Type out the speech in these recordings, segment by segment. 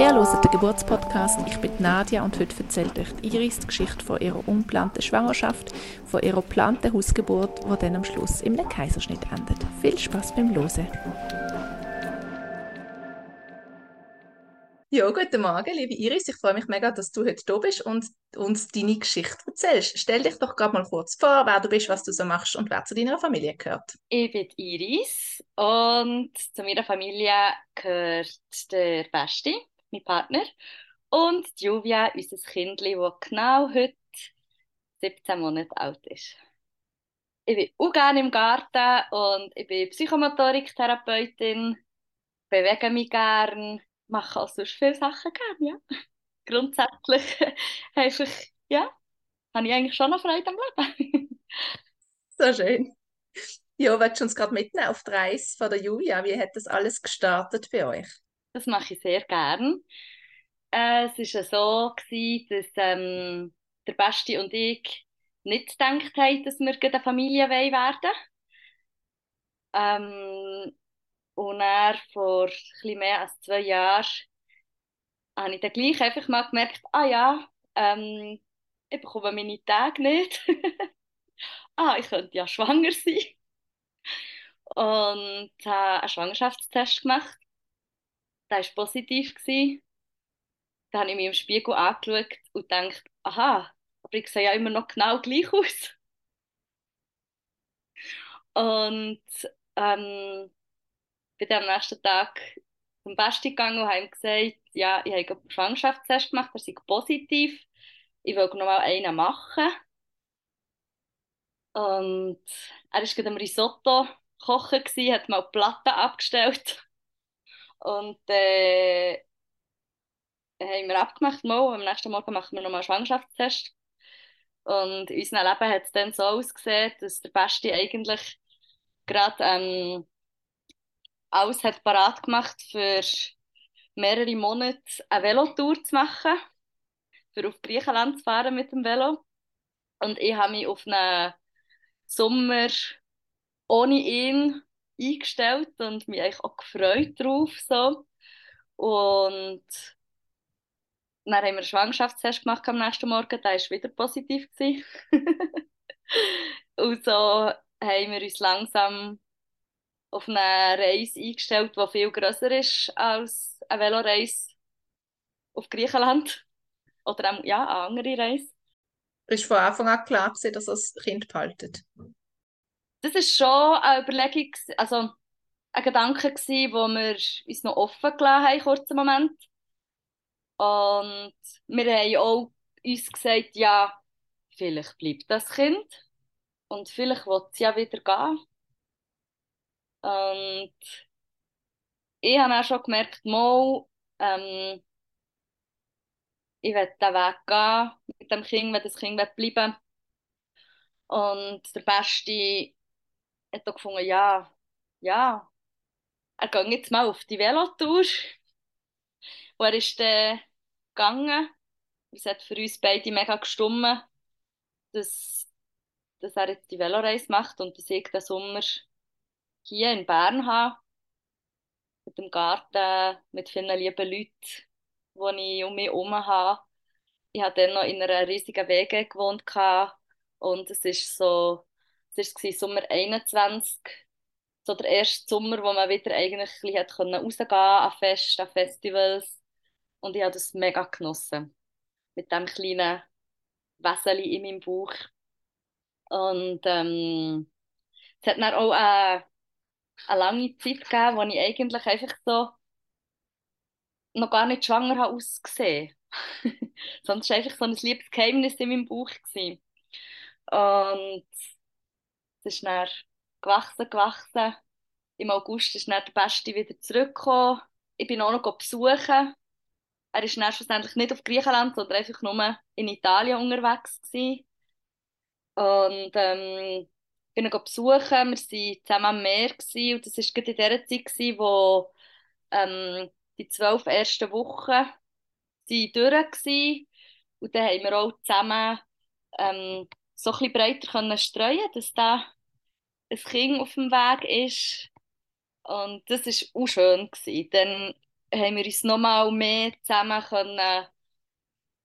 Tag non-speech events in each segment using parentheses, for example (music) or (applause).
Ihr hört den Geburtspodcast. Ich bin Nadia und heute erzählt euch Iris die Geschichte von ihrer unplanten Schwangerschaft, von ihrer geplanten Hausgeburt, die dann am Schluss im Kaiserschnitt endet. Viel Spaß beim Hören. Ja, guten Morgen, liebe Iris. Ich freue mich mega, dass du heute da bist und uns deine Geschichte erzählst. Stell dich doch gerade mal kurz vor, wer du bist, was du so machst und wer zu deiner Familie gehört. Ich bin Iris und zu meiner Familie gehört der Besti, mein Partner, und Julia, unser Kind, das genau heute 17 Monate alt ist. Ich bin auch gerne im Garten und ich bin Psychomotoriktherapeutin, bewege mich gerne mache auch sonst viele Sachen gerne, ja. Grundsätzlich (laughs) einfach, ja, habe ich eigentlich schon noch Freude am Leben. (laughs) so schön. Ja, willst du uns gerade mitnehmen auf die Reise von der Julia? Wie hat das alles gestartet bei euch? Das mache ich sehr gern. Äh, es war so, gewesen, dass ähm, der Basti und ich nicht gedacht haben, dass wir eine Familie werden ähm, und er vor etwas mehr als zwei Jahren habe ich dann gleich einfach mal gemerkt, ah ja, ähm, ich bekomme meine Tage nicht. (laughs) ah, ich könnte ja schwanger sein. Und habe einen Schwangerschaftstest gemacht. Der war positiv. Dann habe ich mich im Spiegel angeschaut und gedacht, aha, aber ich sehe ja immer noch genau gleich aus. Und ähm, bin am nächsten Tag zum Besti gegangen und habe ihm gesagt, ja, ich habe einen Schwangerschaftstest gemacht, er sei positiv. Ich will noch mal einen machen. Und er war gerade am Risotto kochen, gewesen, hat mal Platten abgestellt. Und äh, haben wir abgemacht, mal, am nächsten Morgen machen wir noch mal einen Schwangerschaftstest. Und in unserem Leben hat es dann so ausgesehen, dass der Besti eigentlich gerade ähm, alles hat parat gemacht für mehrere Monate eine Velotour zu machen, für auf Griechenland zu fahren mit dem Velo. Und ich habe mich auf einen Sommer ohne ihn eingestellt und mich eigentlich auch gefreut drauf. So. Und dann haben wir einen Schwangerschaftstest gemacht am nächsten Morgen, der war wieder positiv. (laughs) und so haben wir uns langsam auf eine Reise eingestellt, die viel grösser ist als eine Veloreise auf Griechenland. Oder auch, ja, eine andere Reise. Ist von Anfang an klar gewesen, dass das Kind behaltet? Das ist schon eine Überlegung, also ein Gedanke gewesen, wo wir uns noch offen gelassen haben, kurzen Moment. Und wir haben auch uns gesagt, ja, vielleicht bleibt das Kind und vielleicht wird es ja wieder gehen. Und ich habe auch schon gemerkt, mal, ähm, ich will den Weg gehen mit dem Kind, wenn das Kind bleiben Und der Beste hat auch gefunden, ja, ja, er geht jetzt mal auf die Velotour. Und er ist dann gegangen. Es hat für uns beide mega gestummen, dass, dass er jetzt die Veloreise macht und dass ich den Sommer hier in Bern habe, mit dem Garten, mit vielen lieben Leuten, die ich um mich herum habe. Ich habe dann noch in einer riesigen Wege gewohnt und es ist so, es war Sommer 21, so der erste Sommer, wo man wieder eigentlich ein bisschen rausgehen konnte, an Festen, an Festivals. Und ich habe das mega genossen. Mit dem kleinen Wäseli in meinem Bauch. Und ähm, es hat dann auch eine eine lange Zeit gegeben, wo ich eigentlich einfach so noch gar nicht schwanger habe ausgesehen. (laughs) Sonst war einfach so ein liebes Geheimnis in meinem Bauch. Gewesen. Und es ist dann gewachsen, gewachsen. Im August ist dann der Beste wieder zurückgekommen. Ich bin auch noch besuchen. Er ist dann schlussendlich nicht auf Griechenland, sondern einfach nur in Italien unterwegs gewesen. Und ähm, bin ihn besuchen. Wir waren zusammen am Meer gewesen, und das war gerade in der Zeit, gewesen, wo ähm, die zwölf ersten Wochen durch waren. Und dann haben wir auch zusammen ähm, so ein bisschen breiter können streuen dass da ein Kind auf dem Weg ist. Und das war auch schön. Gewesen. Dann haben wir uns nochmal mehr zusammen können,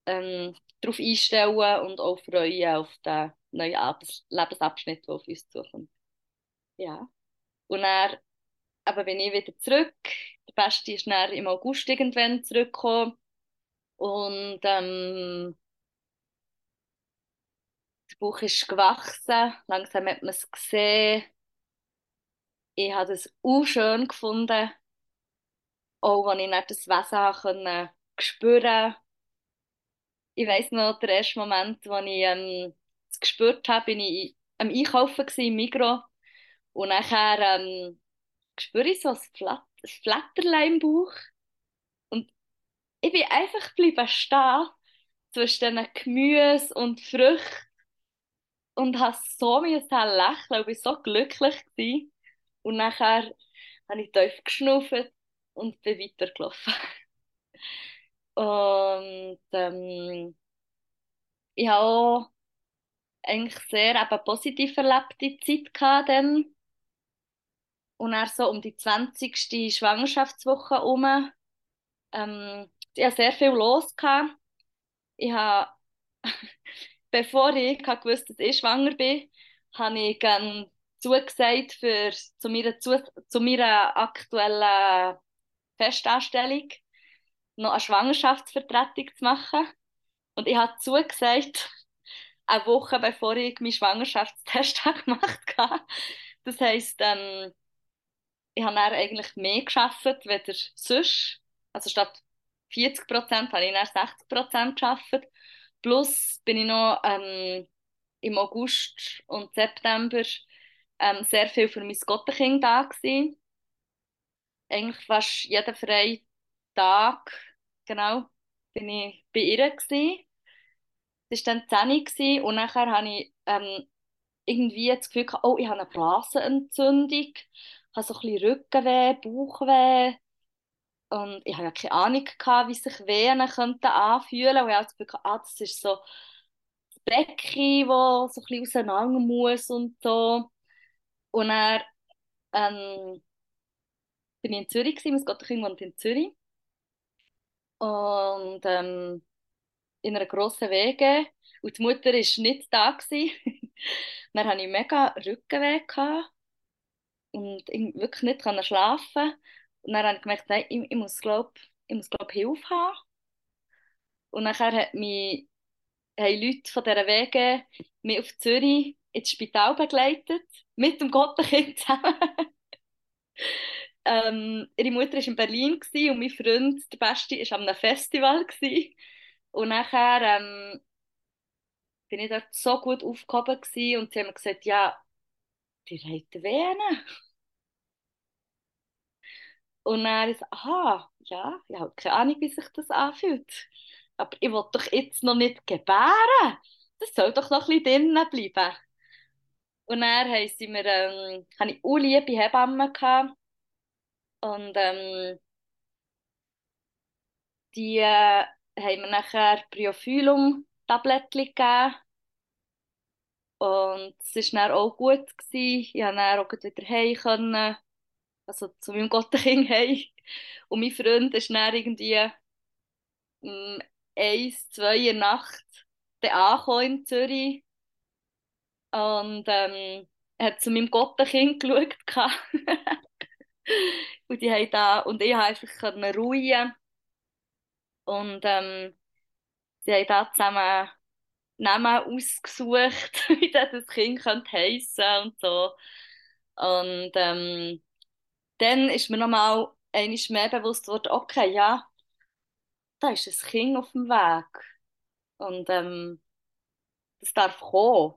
ähm, darauf einstellen und auch freuen auf den neuen Abs Lebensabschnitt, der auf uns zukommt. Ja. Und dann aber bin ich wieder zurück. Der Beste ist dann im August irgendwann zurückgekommen. Und ähm, der Bauch ist gewachsen. Langsam hat man es gesehen. Ich habe es auch schön gefunden. Auch als ich nicht das Wesen konnte spüren Ich weiss noch, der erste Moment, als ich ähm, es gespürt habe, bin ich am Einkaufen im Migros. Und nachher ähm, spüre ich so ein, Flat ein Flatterlein im Bauch. Und ich bin einfach geblieben stehen zwischen diesen Gemüse und Früchten und habe so lächeln und war so glücklich. Gewesen. Und nachher habe ich tief geschnauft und bin weitergelaufen. (laughs) und ähm, ich habe auch eigentlich sehr eben positiv erlebte Zeit gehabt dann. Und dann so um die 20. Schwangerschaftswoche herum. Ähm, ich hatte sehr viel los. Gehabt. Ich habe, (laughs) bevor ich gewusst dass ich schwanger bin, habe ich ähm, zugesagt, für, zu, meiner, zu, zu meiner aktuellen Festanstellung noch eine Schwangerschaftsvertretung zu machen. Und ich habe zugesagt, eine Woche bevor ich meinen Schwangerschaftstest (laughs) gemacht habe. Das heisst, ähm, ich habe dann eigentlich mehr geschafft, als sonst. Also statt 40 Prozent habe ich dann 60 Prozent geschafft. Plus bin ich noch ähm, im August und September ähm, sehr viel für mein Gottenkind da gewesen. Eigentlich fast jeden freien Tag, genau, bin ich bei ihr gewesen. Das war dann 10 Uhr und nachher habe ich ähm, irgendwie das Gefühl gehabt, oh, ich habe eine Blasenentzündung habe so ein bisschen Rückenweh, Bauchweh. Und ich habe ja keine Ahnung, gehabt, wie sich Venen könnten anfühlen Und ich habe das Gefühl, ah, das ist so das Becken, das so ein bisschen auseinander muss und so. Und dann ähm, bin ich in Zürich, gewesen, mein Gotterkind wohnt in Zürich. Und ähm, in einer grossen Wege. Und die Mutter war nicht da. Gewesen. dann hatte ich mega Rückenweh. Und ich wirklich nicht schlafen und dann habe ich gemerkt, nein, ich, ich muss glaube ich muss glaub, Hilfe haben und nachher hat mich, haben Leute von dieser Wege mich auf Zürich ins Spital begleitet mit dem Gottenkind zusammen (laughs) ähm, ihre Mutter war in Berlin und mein Freund, der Beste, war an einem Festival gewesen. und nachher ähm, bin ich dort so gut aufgehoben gewesen, und sie haben mir gesagt, ja, die haben Venen. Und dann ist aha, ja, ich habe keine Ahnung, wie sich das anfühlt. Aber ich will doch jetzt noch nicht gebären. Das soll doch noch ein bisschen drinnen bleiben. Und dann haben sie mir, ähm, hatte ich auch liebe Hebammen gehabt. Und ähm, die äh, haben mir nachher Briophyllum-Tablettchen gegeben. Und es war dann auch gut. Gewesen. Ich konnte dann auch wieder heim. Also zu meinem (laughs) Gottenkind heim. Und mein Freund ist dann irgendwie um eins, zwei in der Nacht dann angekommen in Zürich. Und ähm, hat zu meinem Gottenkind (laughs) geschaut. (laughs) und, die haben da, und ich konnte einfach ruhen. Und ähm, sie haben da zusammen Namen ausgesucht, (laughs) wie das Kind könnte heissen und so. Und ähm, dann ist mir nochmal einmal mehr bewusst geworden, okay, ja, da ist ein Kind auf dem Weg. Und ähm, das darf kommen.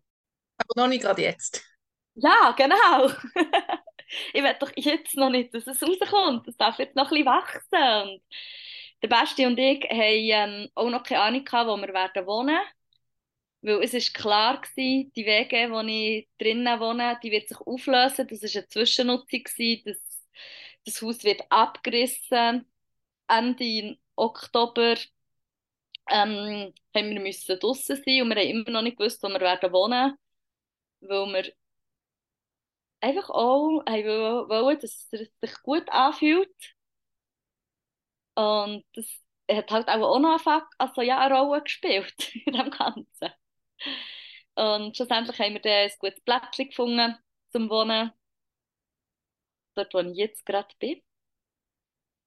Aber noch nicht gerade jetzt. Ja, genau. (laughs) (laughs) ich will doch jetzt noch nicht, dass es rauskommt. Das darf jetzt noch ein bisschen wachsen. Und der Basti und ich haben ähm, auch noch keine Ahnung gehabt, wo wir werden wohnen. Weil es ist klar gewesen, die Wege, wo ich drinnen wohne, die wird sich auflösen. Das war eine Zwischennutzung. Das das Haus wird abgerissen. Ende Oktober ähm, haben wir draussen sein und wir haben immer noch nicht gewusst, wo wir werden wohnen, weil wir einfach auch haben wollen, dass es sich gut anfühlt. Und das hat halt auch, noch also ja, eine Rolle gespielt (laughs) in dem Ganzen. Und schlussendlich haben wir dann ein gutes Plätzchen gefunden zum Wohnen, dort wo ich jetzt gerade bin.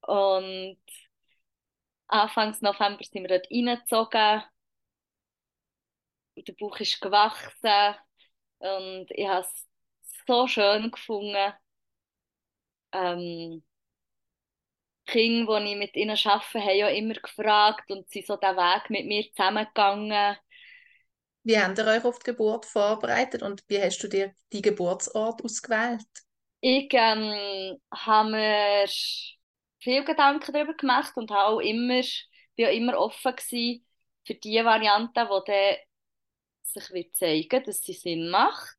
Und Anfang November sind wir dort reingezogen. Der Bauch ist gewachsen und ich habe es so schön gefunden. Ähm, die Kinder, die ich mit ihnen arbeite, haben ja immer gefragt und sind so den Weg mit mir zusammengegangen. Wie habt ihr euch auf die Geburt vorbereitet und wie hast du dir die Geburtsort ausgewählt? Ich ähm, habe mir viel Gedanken darüber gemacht und habe auch immer, bin auch immer offen gewesen für die Variante, die sich wird zeigen, dass sie Sinn macht.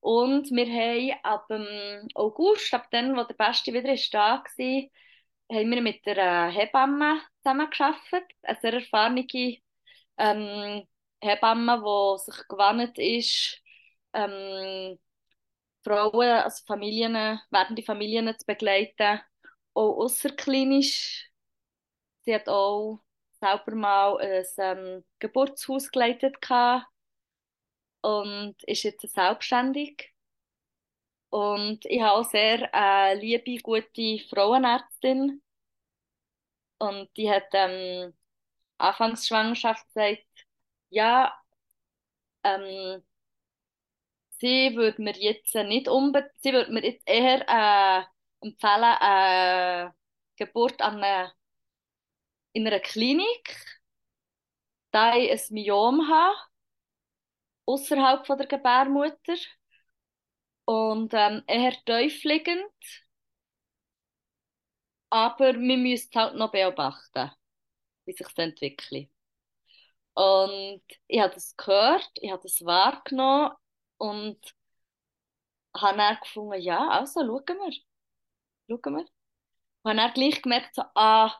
Und wir haben ab dem August, ab dann, wo der Beste wieder ist da war, haben wir mit der Hebamme zusammengearbeitet. Eine sehr erfahrene ähm, Hebamme, die sich gewandt ist, ähm, Frauen, also Familien, werdende Familien zu begleiten, auch außerklinisch. Sie hat auch selber mal ein ähm, Geburtshaus geleitet und ist jetzt selbstständig. Und ich habe auch sehr äh, liebe, gute Frauenärztin. Und die hat ähm, Anfangsschwangerschaft gesagt, ja, ähm, sie würde mir jetzt nicht unbedingt, sie würde mir jetzt eher äh, empfehlen, eine Geburt an eine, in einer Klinik, da ich ein Myom habe, außerhalb der Gebärmutter und ähm, eher tief aber wir müssen halt noch beobachten, wie sich das entwickelt. Und ich habe das gehört, ich habe das wahrgenommen und habe dann gefunden, ja, also schauen wir. Schauen wir. Und habe dann gleich gemerkt, so, ah,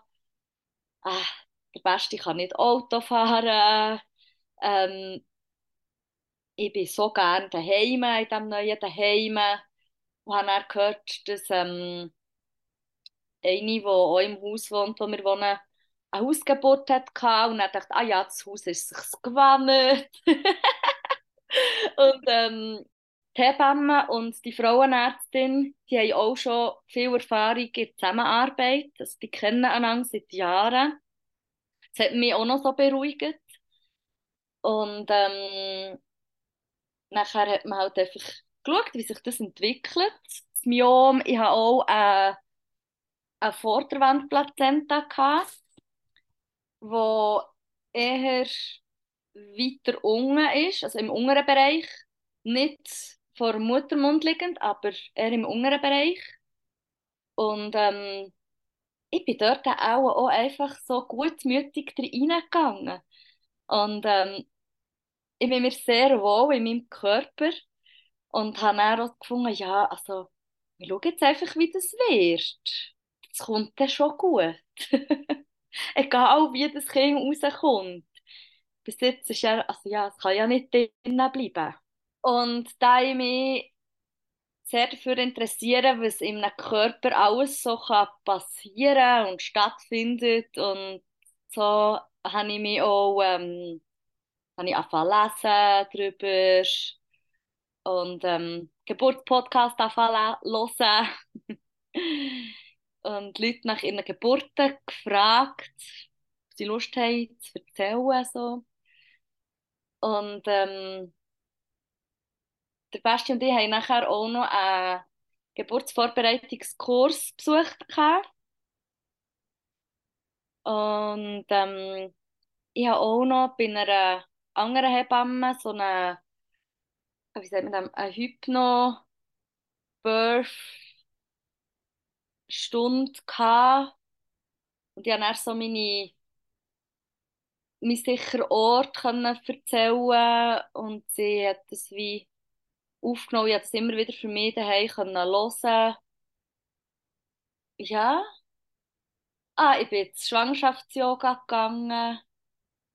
ah, der Beste kann nicht Auto fahren. Ähm, ich bin so gerne daheim, in diesem neuen Daheim. Und habe dann gehört, dass ähm, eine, die auch im Haus wohnt, wo wir wohnen, eine Hausgeburt hatte. Und dann dachte ah ja, das Haus ist sich gewohnt. (laughs) und ähm, die Hebamme und die Frauenärztin, die haben auch schon viel Erfahrung in Zusammenarbeit. Also die kennen einander seit Jahren. Das hat mich auch noch so beruhigt. Und ähm, nachher hat man halt einfach geschaut, wie sich das entwickelt. Das Myom, ich habe auch äh, eine Vorderwandplazenta wo eher weiter unten ist, also im unteren Bereich, nicht vor dem Muttermund liegend, aber eher im unteren Bereich. Und ähm, ich bin dort auch, auch einfach so gutmütig reingegangen. Und ähm, ich bin mir sehr wohl in meinem Körper und habe dann auch gefunden, ja, also, wir schauen jetzt einfach, wie das wird. Das kommt dann schon gut. (laughs) Egal, wie das Kind rauskommt. Bis jetzt ist ja, also ja, es kann ja nicht drinnen bleiben. Und da ich mich sehr dafür interessiere, was in einem Körper alles so kann passieren und stattfindet und so habe ich mich auch ähm, habe ich angefangen lesen darüber und ähm, Geburtspodcast angefangen hören (laughs) und Leute nach ihren Geburten gefragt, ob sie Lust haben zu erzählen. So. Und ähm, der Basti und ich haben nachher auch noch einen Geburtsvorbereitungskurs besucht. Und ähm, ich habe auch noch bei einer anderen Hebammen so eine, wie sagt man das, eine Hypno-Birth-Stunde gehabt. Und ich konnte dann so meine, meinen sicheren Ort können erzählen und sie hat das wie aufgenommen. Ich konnte das immer wieder für mich daheim hören. Ja. Ah, ich bin jetzt Schwangerschafts-Yoga gegangen.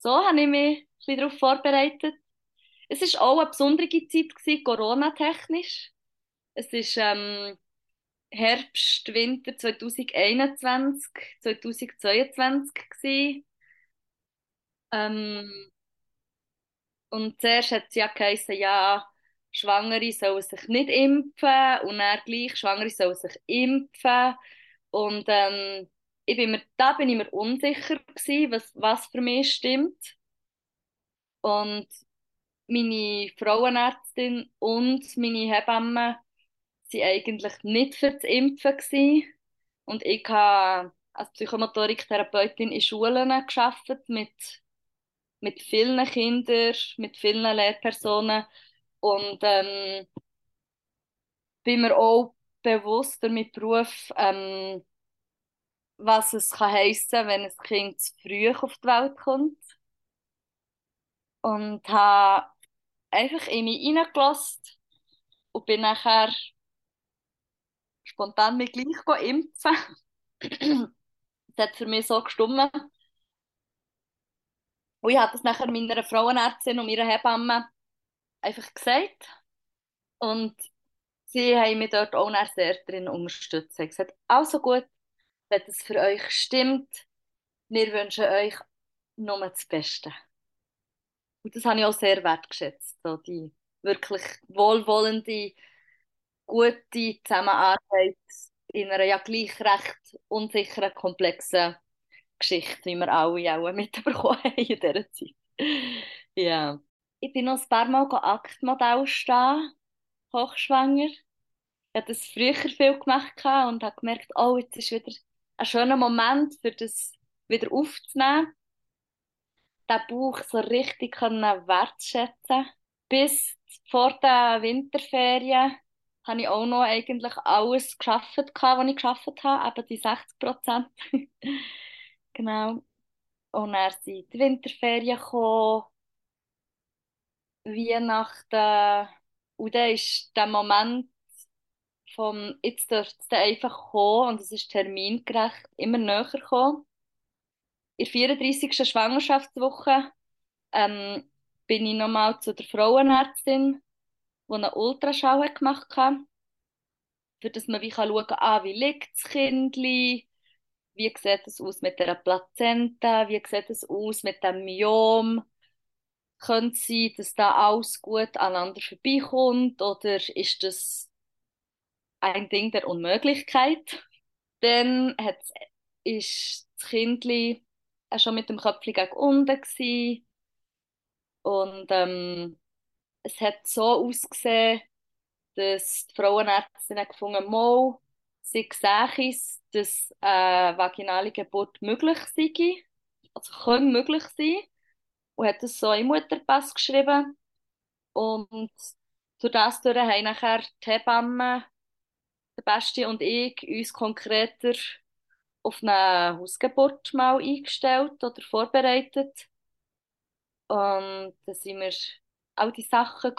So habe ich mich bisschen darauf vorbereitet. Es war auch eine besondere Zeit, Corona-technisch. Es ist ähm, Herbst, Winter 2021, 2022 gewesen. Ähm, und zuerst hat es ja geheißen, ja, Schwangere sollen sich nicht impfen und dann gleich Schwangere sollen sich impfen. Und ähm, ich bin mir, da bin ich mir unsicher gewesen, was, was für mich stimmt. Und meine Frauenärztin und meine Hebamme waren eigentlich nicht für das Impfen gewesen. Und ich habe als Psychomotoriktherapeutin in Schulen gearbeitet mit, mit vielen Kindern, mit vielen Lehrpersonen und ähm, bin mir auch bewusst durch meinen Beruf, ähm, was es kann heissen, wenn ein Kind zu früh auf die Welt kommt. Und habe einfach in mich reingelassen und bin nachher spontan mich gleich impfen. das hat für mich so gestummen. Und ich habe das nachher meiner Frauenärztin und meiner Hebamme einfach gesagt. Und sie haben mich dort auch sehr drin unterstützt. Sie haben gesagt, also gut, wenn das für euch stimmt, wir wünschen euch nur das Beste. Und das habe ich auch sehr wertgeschätzt, so die wirklich wohlwollende, gute Zusammenarbeit in einer ja gleich recht unsicheren, komplexen Geschichte, wie wir alle auch (laughs) mitbekommen haben in dieser Zeit. ja. Ich bin noch ein paar Mal Aktmodell stehen, hochschwanger. Ich habe das früher viel gemacht und habe gemerkt, oh, jetzt ist wieder ein schöner Moment, für das wieder aufzunehmen. Den Bauch so richtig wertschätzen Bis vor der Winterferien habe ich auch noch eigentlich alles geschafft, was ich geschafft habe, eben die 60 Prozent. (laughs) genau. Und dann sind die Winterferien gekommen, Weihnachten. Und dann ist der Moment vom, jetzt dürfte es einfach kommen und es ist termingerecht, immer näher gekommen. In der 34. Schwangerschaftswoche ähm, bin ich nochmal zu der Frauenärztin, die einen Ultraschall gemacht hat, für dass man wie schauen kann, ah, wie liegt das Kind, wie sieht es aus mit der Plazenta, wie sieht es aus mit dem Myom, könnte es sein, dass da alles gut aneinander vorbeikommt oder ist das ein Ding der Unmöglichkeit? Dann ist das Kind schon mit dem Köpfchen gegen unten und ähm, es hat so ausgesehen, dass die Frauenärztin gefunden hat, sie sehen es, dass eine vaginale Geburt möglich sei, also kann möglich sein und hat das so im Mutterpass geschrieben. Und durch das durch haben nachher die Hebamme, Beste und ich, uns konkreter auf eine Hausgeburt mal eingestellt oder vorbereitet. Und dann sind wir all die Sachen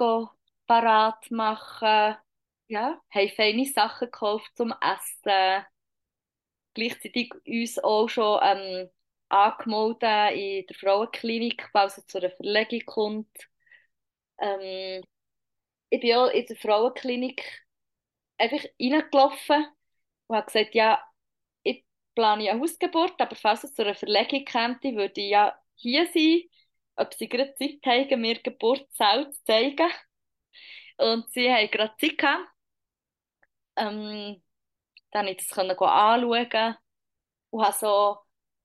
parat machen. Ja, haben feine Sachen gekauft zum Essen. Gleichzeitig uns auch schon ähm, angemeldet in der Frauenklinik, falls es zu einer Verlegung kommt. Ähm, ich bin auch in der Frauenklinik einfach reingelaufen und habe gesagt, ja, ich plane eine Hausgeburt, aber falls es zu einer Verlegung käme, würde ich ja hier sein, ob sie gerade Zeit haben, mir Geburtssaal zu zeigen. Und sie haben gerade Zeit gehabt. Ähm, dann konnte ich das anschauen und habe so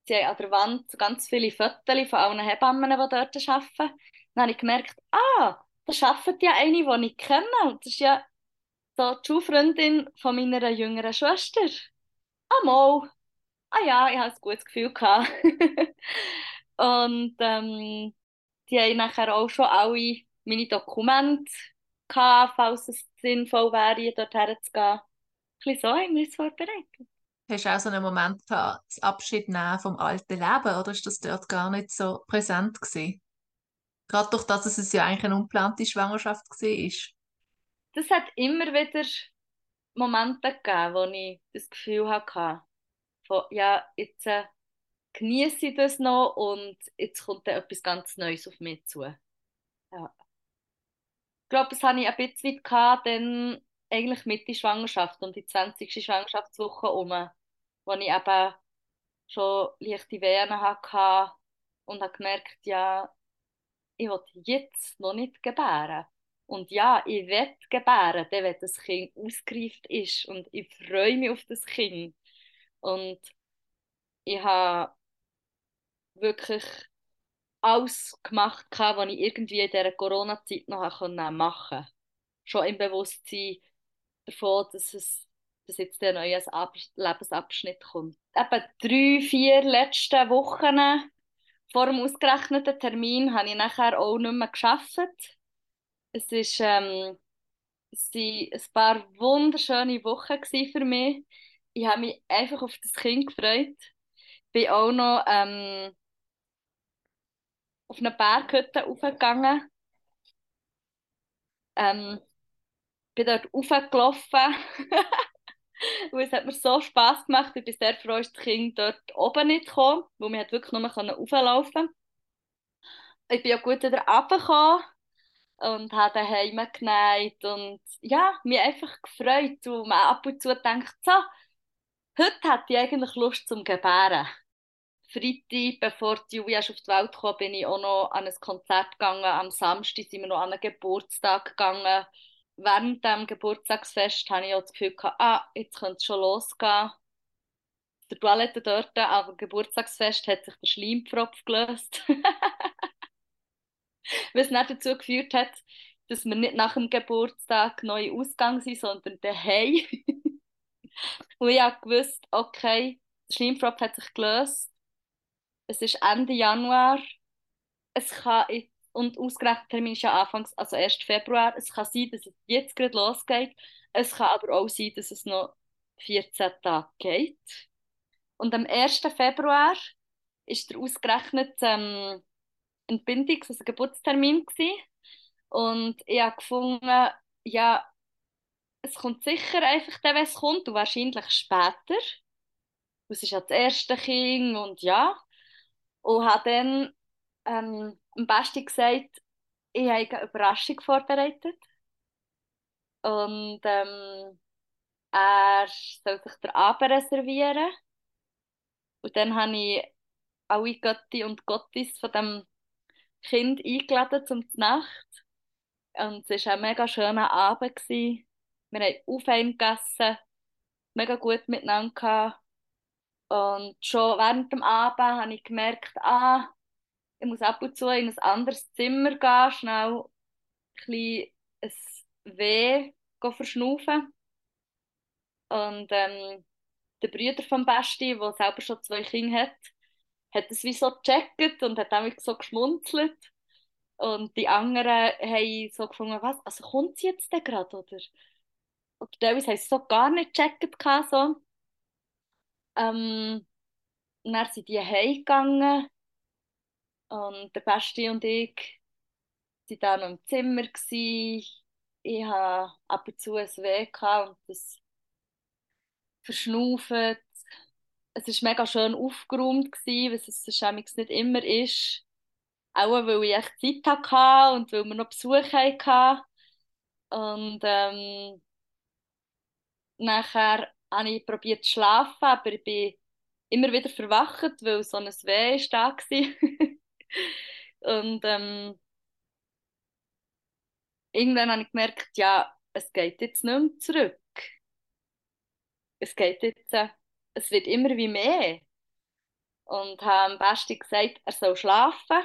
sie haben an der Wand ganz viele Fotos von allen Hebammen, die dort arbeiten. Dann habe ich gemerkt, ah, da arbeitet ja eine, die ich kenne. das ist ja so die Schulfreundin von meiner jüngeren Schwester. Ah, mal. Ah ja, ich habe ein gutes Gefühl gehabt. (laughs) Und ähm, die haben nachher auch schon alle meine Dokumente gehabt, falls es sinnvoll wäre, dorthin zu gehen. Ein bisschen so haben wir es vorbereitet. Hast du auch so einen Moment gehabt, das Abschied nehmen vom alten Leben, oder ist das dort gar nicht so präsent gewesen? Gerade durch das, dass es ja eigentlich eine ungeplante Schwangerschaft war. Das hat immer wieder Momente gegeben, wo ich das Gefühl hatte, von, ja, jetzt äh, genieße ich das noch und jetzt kommt dann etwas ganz Neues auf mich zu. Ja. Ich glaube, das hatte ich ein bisschen gehabt, dann eigentlich Mitte Schwangerschaft und die 20. Schwangerschaftswoche um, wo ich eben schon leichte Wehen hatte und habe gemerkt, ja, ich will jetzt noch nicht gebären. Und ja, ich will gebären, dann, wenn das Kind ausgereift ist. Und ich freue mich auf das Kind. Und ich habe wirklich alles gemacht, was ich irgendwie in dieser Corona-Zeit noch machen konnte. Schon im Bewusstsein davon, dass, es, dass jetzt neues Ab Lebensabschnitt kommt. Eben drei, vier letzte Wochen vor dem ausgerechneten Termin habe ich nachher auch nicht mehr gearbeitet. Es ist, ähm, waren ein paar wunderschöne Wochen für mich. Ich habe mich einfach auf das Kind gefreut. Ich bin auch noch ähm, auf eine Berghütte aufgegangen. Ähm, bin dort raufgelaufen. (laughs) und es hat mir so Spass gemacht. Ich bin sehr froh, dass das Kind dort oben nicht kam, weil wir wirklich nur rauflaufen konnte. Ich bin ja gut wieder runtergekommen und habe daheim genäht und ja, mich einfach gefreut und man ab und zu denkt, so, heute hätte ich eigentlich Lust zum Gebären. Freitag, bevor die Julia auf die Welt kam, bin ich auch noch an ein Konzert gegangen. Am Samstag sind wir noch an einen Geburtstag gegangen. Während dem Geburtstagsfest hatte ich auch das Gefühl, ah, jetzt könnte es schon losgehen. Der Toilette dort, aber Geburtstagsfest hat sich der Schleimpfropf gelöst. (laughs) (laughs) Was nicht dazu geführt hat, dass wir nicht nach dem Geburtstag neu Ausgang sind, sondern daheim. (laughs) Und ich wusste, okay, der Schleimpfropf hat sich gelöst es ist Ende Januar. Es kann, und ausgerechnet Termin ist ja Anfangs, also 1. Februar. Es kann sein, dass es jetzt gerade losgeht. Es kann aber auch sein, dass es noch 14 Tage geht. Und am 1. Februar ist der ausgerechnet ähm, Entbindungs-, also Geburtstermin gewesen. Und ich habe gefunden, ja, es kommt sicher einfach dann, wenn es kommt und wahrscheinlich später. Es ist ja das erste Kind und ja. Und habe dann ähm, am besten gesagt, ich habe eine Überraschung vorbereitet. Und ähm, er soll sich den Abend reservieren. Und dann habe ich alle Götti und Gottis von dem Kind eingeladen zum Nacht. Und es war ein mega schöner Abend. Gewesen. Wir haben Aufheim gegessen, mega gut miteinander gehabt. Und schon während dem Abend habe ich gemerkt, ah, ich muss ab und zu in ein anderes Zimmer gehen, schnell ein, ein Weh verschnaufen. Und ähm, der Bruder vom Besti, der selber schon zwei Kinder hat, hat es wie so gecheckt und hat auch so geschmunzelt. Und die anderen haben so gefunden, was, also kommt sie jetzt denn gerade, oder? Oder teilweise haben sie so gar nicht gecheckt, so. Ähm, dann sind die heimgegangen und der Basti und ich waren dann noch im Zimmer. Gewesen. Ich hatte ab und zu ein Weh und das verschnaufen. Es war mega schön aufgeräumt, gewesen, was es sonst nicht immer ist. Auch weil ich echt Zeit hatte und weil wir noch Besuch hatten. Und ähm, nachher habe ich probiert zu schlafen, aber ich bin immer wieder verwacht, weil so ein Weh da war. (laughs) Und ähm, irgendwann habe ich gemerkt, ja, es geht jetzt nicht mehr zurück. Es geht jetzt, äh, es wird immer wie mehr. Und habe am besten gesagt, er soll schlafen.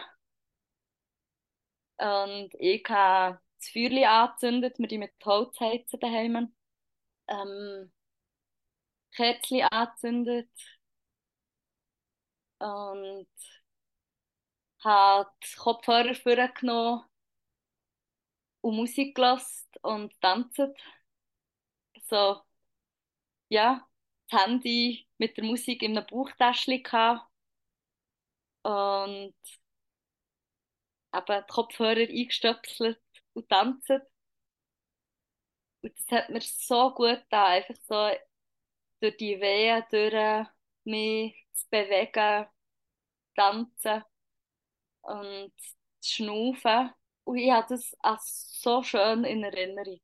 Und ich habe das Feuerchen angezündet, wir die mit Holz heizen daheim. Ähm, Kerzchen angezündet und habe die Kopfhörer vorgenommen und Musik gelassen und tanzt. So, ja, Handy mit der Musik in einem Bauchtäschchen gehabt und eben die Kopfhörer eingestöpselt und tanzt. Und das hat mir so gut getan, einfach so durch die Wehen durch mich zu bewegen, tanzen und zu schnaufen. Und ich habe das als so schön in Erinnerung.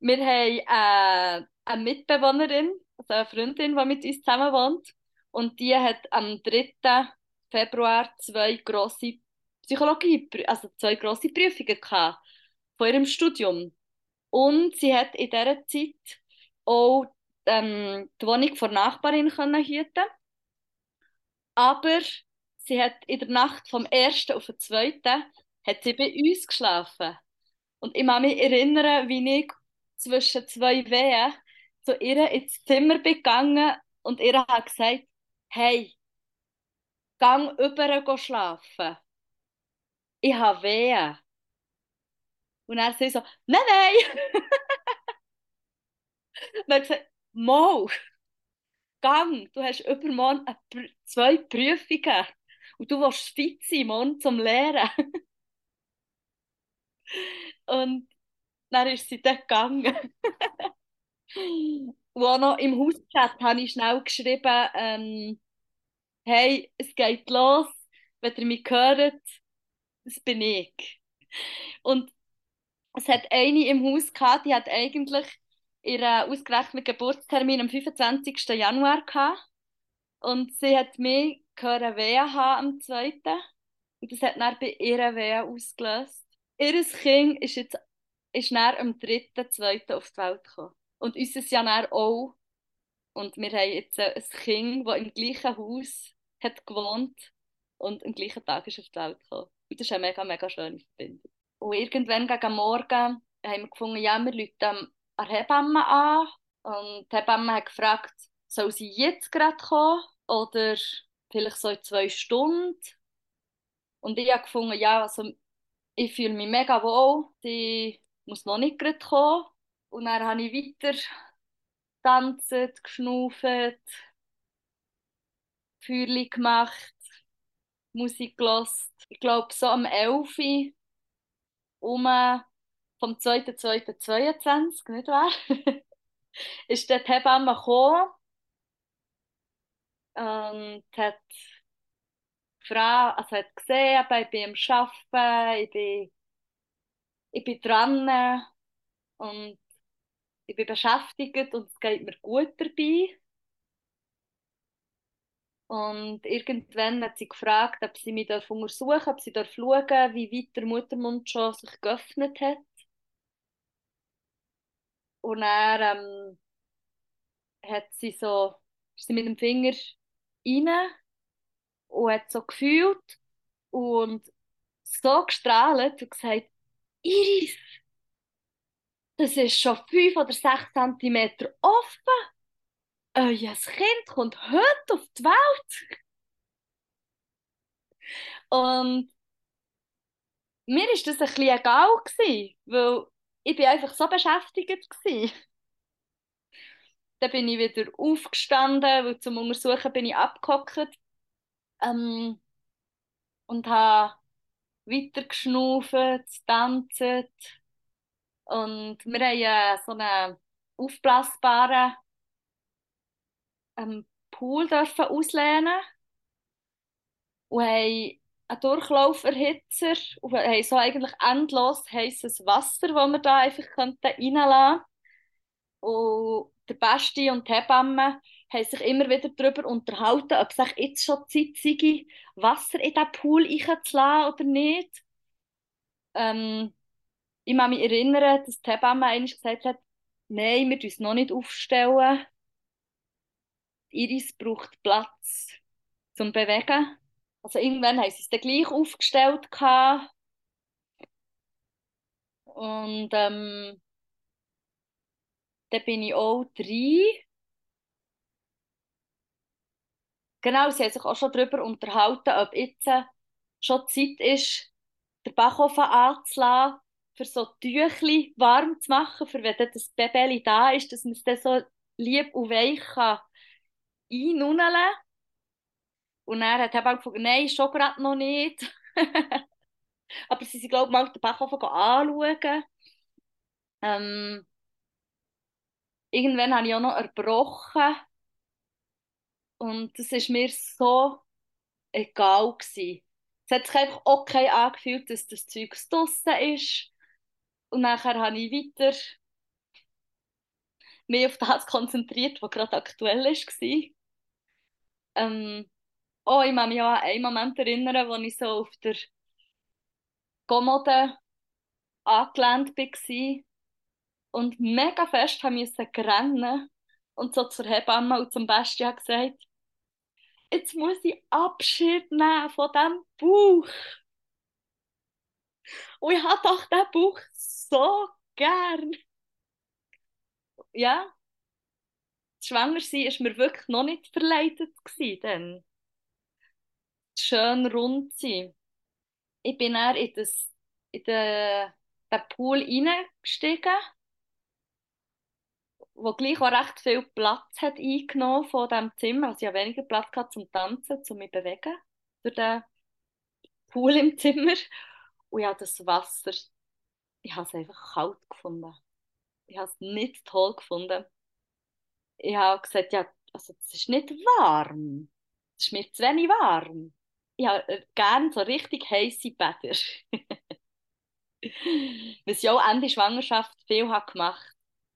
wir haben äh, eine Mitbewohnerin, also eine Freundin, die mit uns zusammen wohnt. Und die hat am 3. Februar zwei grosse Psychologie, also zwei grosse Prüfungen gehabt von ihrem Studium. Und sie hat in dieser Zeit auch ähm, die Wohnung von Nachbarin können hüten. Aber sie hat in der Nacht vom 1. auf den 2. hat sie bei uns geschlafen. Und ich kann mich erinnern, wie ich zwischen zwei Wehen zu ihr ins Zimmer gegangen und ihr hat gesagt, hey, gang über schlafen. Ich habe Wehen. Und er sagt so, nein, nein. (laughs) dann hat gesagt, Mo, gang, du hast übermorgen zwei Prüfungen und du willst fit sein, morgen zum Lehren. (laughs) und dann ist sie dann gegangen. (laughs) Und auch noch im Hauschat habe ich schnell geschrieben, ähm, hey, es geht los, wenn ihr mich hört, das bin ich. Und es hat eine im Haus gehabt, die hat eigentlich ihren ausgerechneten Geburtstermin am 25. Januar gehabt. Und sie hat mich gehört haben am 2. Und das hat dann bei ihrer Wehen ausgelöst. Ihr Kind ist jetzt ist dann am 3.2. auf die Welt gekommen. Und unser Jahr dann auch. Und wir haben jetzt ein Kind, das im gleichen Haus hat gewohnt und am gleichen Tag ist auf die Welt gekommen. Und das ist eine mega, mega schöne Verbindung. Und irgendwann gegen Morgen haben wir gefunden, ja, wir rufen eine Hebamme an. Und die Hebamme hat gefragt, soll sie jetzt gerade kommen oder vielleicht so in zwei Stunden? Und ich habe gefunden, ja, also ich fühle mich mega wohl, sie muss noch nicht gerade kommen. Und dann habe ich weiter getanzt, geschnauft, Feuerchen gemacht, Musik gehört. Ich glaube, so am 11. Uhr um vom 2.2.22, nicht wahr? (laughs) ist dort die Hebamme gekommen und hat gefragt, also hat gesehen, ich bin am Arbeiten, ich bin, ich bin dran und ich bin beschäftigt und es geht mir gut dabei. Und irgendwann hat sie gefragt, ob sie mich untersuchen darf, ob sie schauen darf, wie weit der Muttermund schon sich geöffnet hat. Und dann ähm, hat sie so, ist sie mit dem Finger rein und hat so gefühlt und so gestrahlt und gesagt, Iris, das ist schon fünf oder sechs Zentimeter offen. Euer Kind kommt heute auf die Welt. Und mir war das ein bisschen egal, weil ich bin einfach so beschäftigt war. Dann bin ich wieder aufgestanden, weil zum Untersuchen bin ich abgehockt ähm, und habe weiter geschnauft, getanzt. Und wir haben so einen aufblasbaren ähm, Pool dürfen auslehnen und haben einen Durchlauferhitzer und haben so eigentlich endlos heißes Wasser, das wir da einfach reinlassen könnten. Und der Basti und die Hebamme haben sich immer wieder darüber unterhalten, ob es jetzt schon Zeit sei, Wasser in diesen Pool reinzulassen oder nicht. Ähm, ich kann mich erinnern, dass die Hebamme einmal gesagt hat, nein, wir uns noch nicht aufstellen. Iris braucht Platz zum Bewegen. Also irgendwann haben sie es dann gleich aufgestellt. Gehabt. Und ähm, dann bin ich auch drei. Genau, sie haben sich auch schon darüber unterhalten, ob jetzt schon Zeit ist, den Backofen anzulassen, für so Tüchli warm zu machen, für wenn das Baby da ist, dass man es dann so lieb und weich kann einnuneln. Und dann hat er gefragt, nein, schon gerade noch nicht. (laughs) Aber sie sind, glaube ich, mal den Backofen anschauen. Ähm, irgendwann habe ich auch noch erbrochen. Und das ist mir so egal gewesen. Es hat sich einfach okay angefühlt, dass das Zeug draussen ist. Und nachher habe ich weiter mich auf das (laughs) konzentriert, was gerade aktuell war. Ähm, oh, ich kann mich an einen Moment erinnern, wo ich so auf der Kommode angelehnt war und mega fest musste rennen und so zur Hebamme und zum Besten gesagt, jetzt muss ich Abschied nehmen von diesem Buch. Und ich habe doch diesen Buch so gern. Ja, das Schwangersein war mir wirklich noch nicht verleitet dann. Schön rund sein. Ich bin dann in, das, in den, den Pool reingestiegen, wo gleich auch recht viel Platz hat eingenommen von diesem Zimmer. Also ich hatte weniger Platz gehabt zum Tanzen, zum mich bewegen durch den Pool im Zimmer. Und ich habe das Wasser, ich habe es einfach kalt gefunden. Ich habe es nicht toll gefunden. Ich habe gesagt, ja, also das ist nicht warm. Es ist mir zu wenig warm. Ich habe äh, gerne so richtig heiße Bäder. (laughs) Was ich auch Ende Schwangerschaft viel habe gemacht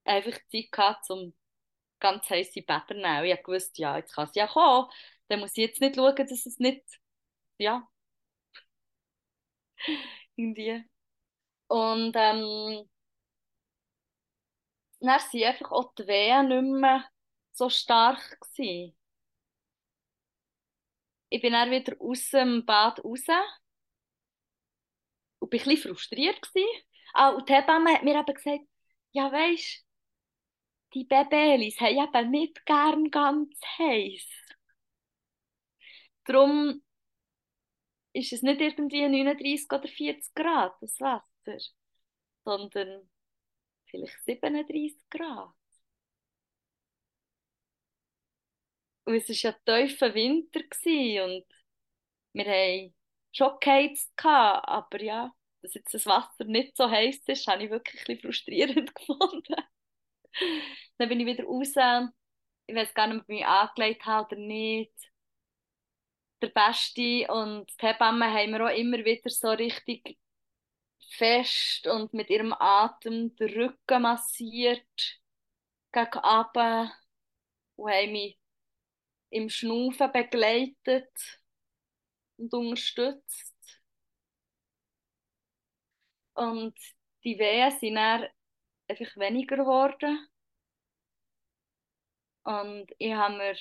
einfach Zeit gehabt, um ganz heiße Bäder zu nehmen. Ich habe gewusst, ja, jetzt kann es ja kommen. Dann muss ich jetzt nicht schauen, dass es nicht, ja, irgendwie. Und ähm, dann waren einfach auch die Wehen nicht mehr so stark. Gewesen. Ich bin dann wieder aus dem Bad raus und war ein bisschen frustriert. Gewesen. Ah, und die Hebamme hat mir eben gesagt, ja weisst, die Babys haben eben nicht gern ganz heiß. Darum ist es nicht irgendwie 39 oder 40 Grad, das Wasser, sondern vielleicht 37 Grad. Und es war ja tiefer Winter und wir haben schon geheizt, aber ja, dass jetzt das Wasser nicht so heiß ist, habe ich wirklich ein bisschen frustrierend (laughs) gefunden. Dann bin ich wieder raus. Ich weiß gar nicht, ob ich mich angelegt habe oder nicht. Der Beste und die Hebamme haben mir auch immer wieder so richtig fest und mit ihrem Atem den Rücken massiert gegen oben und haben mich im Schnaufen begleitet und unterstützt. Und die Wehen sind dann einfach weniger geworden. Und ich habe mir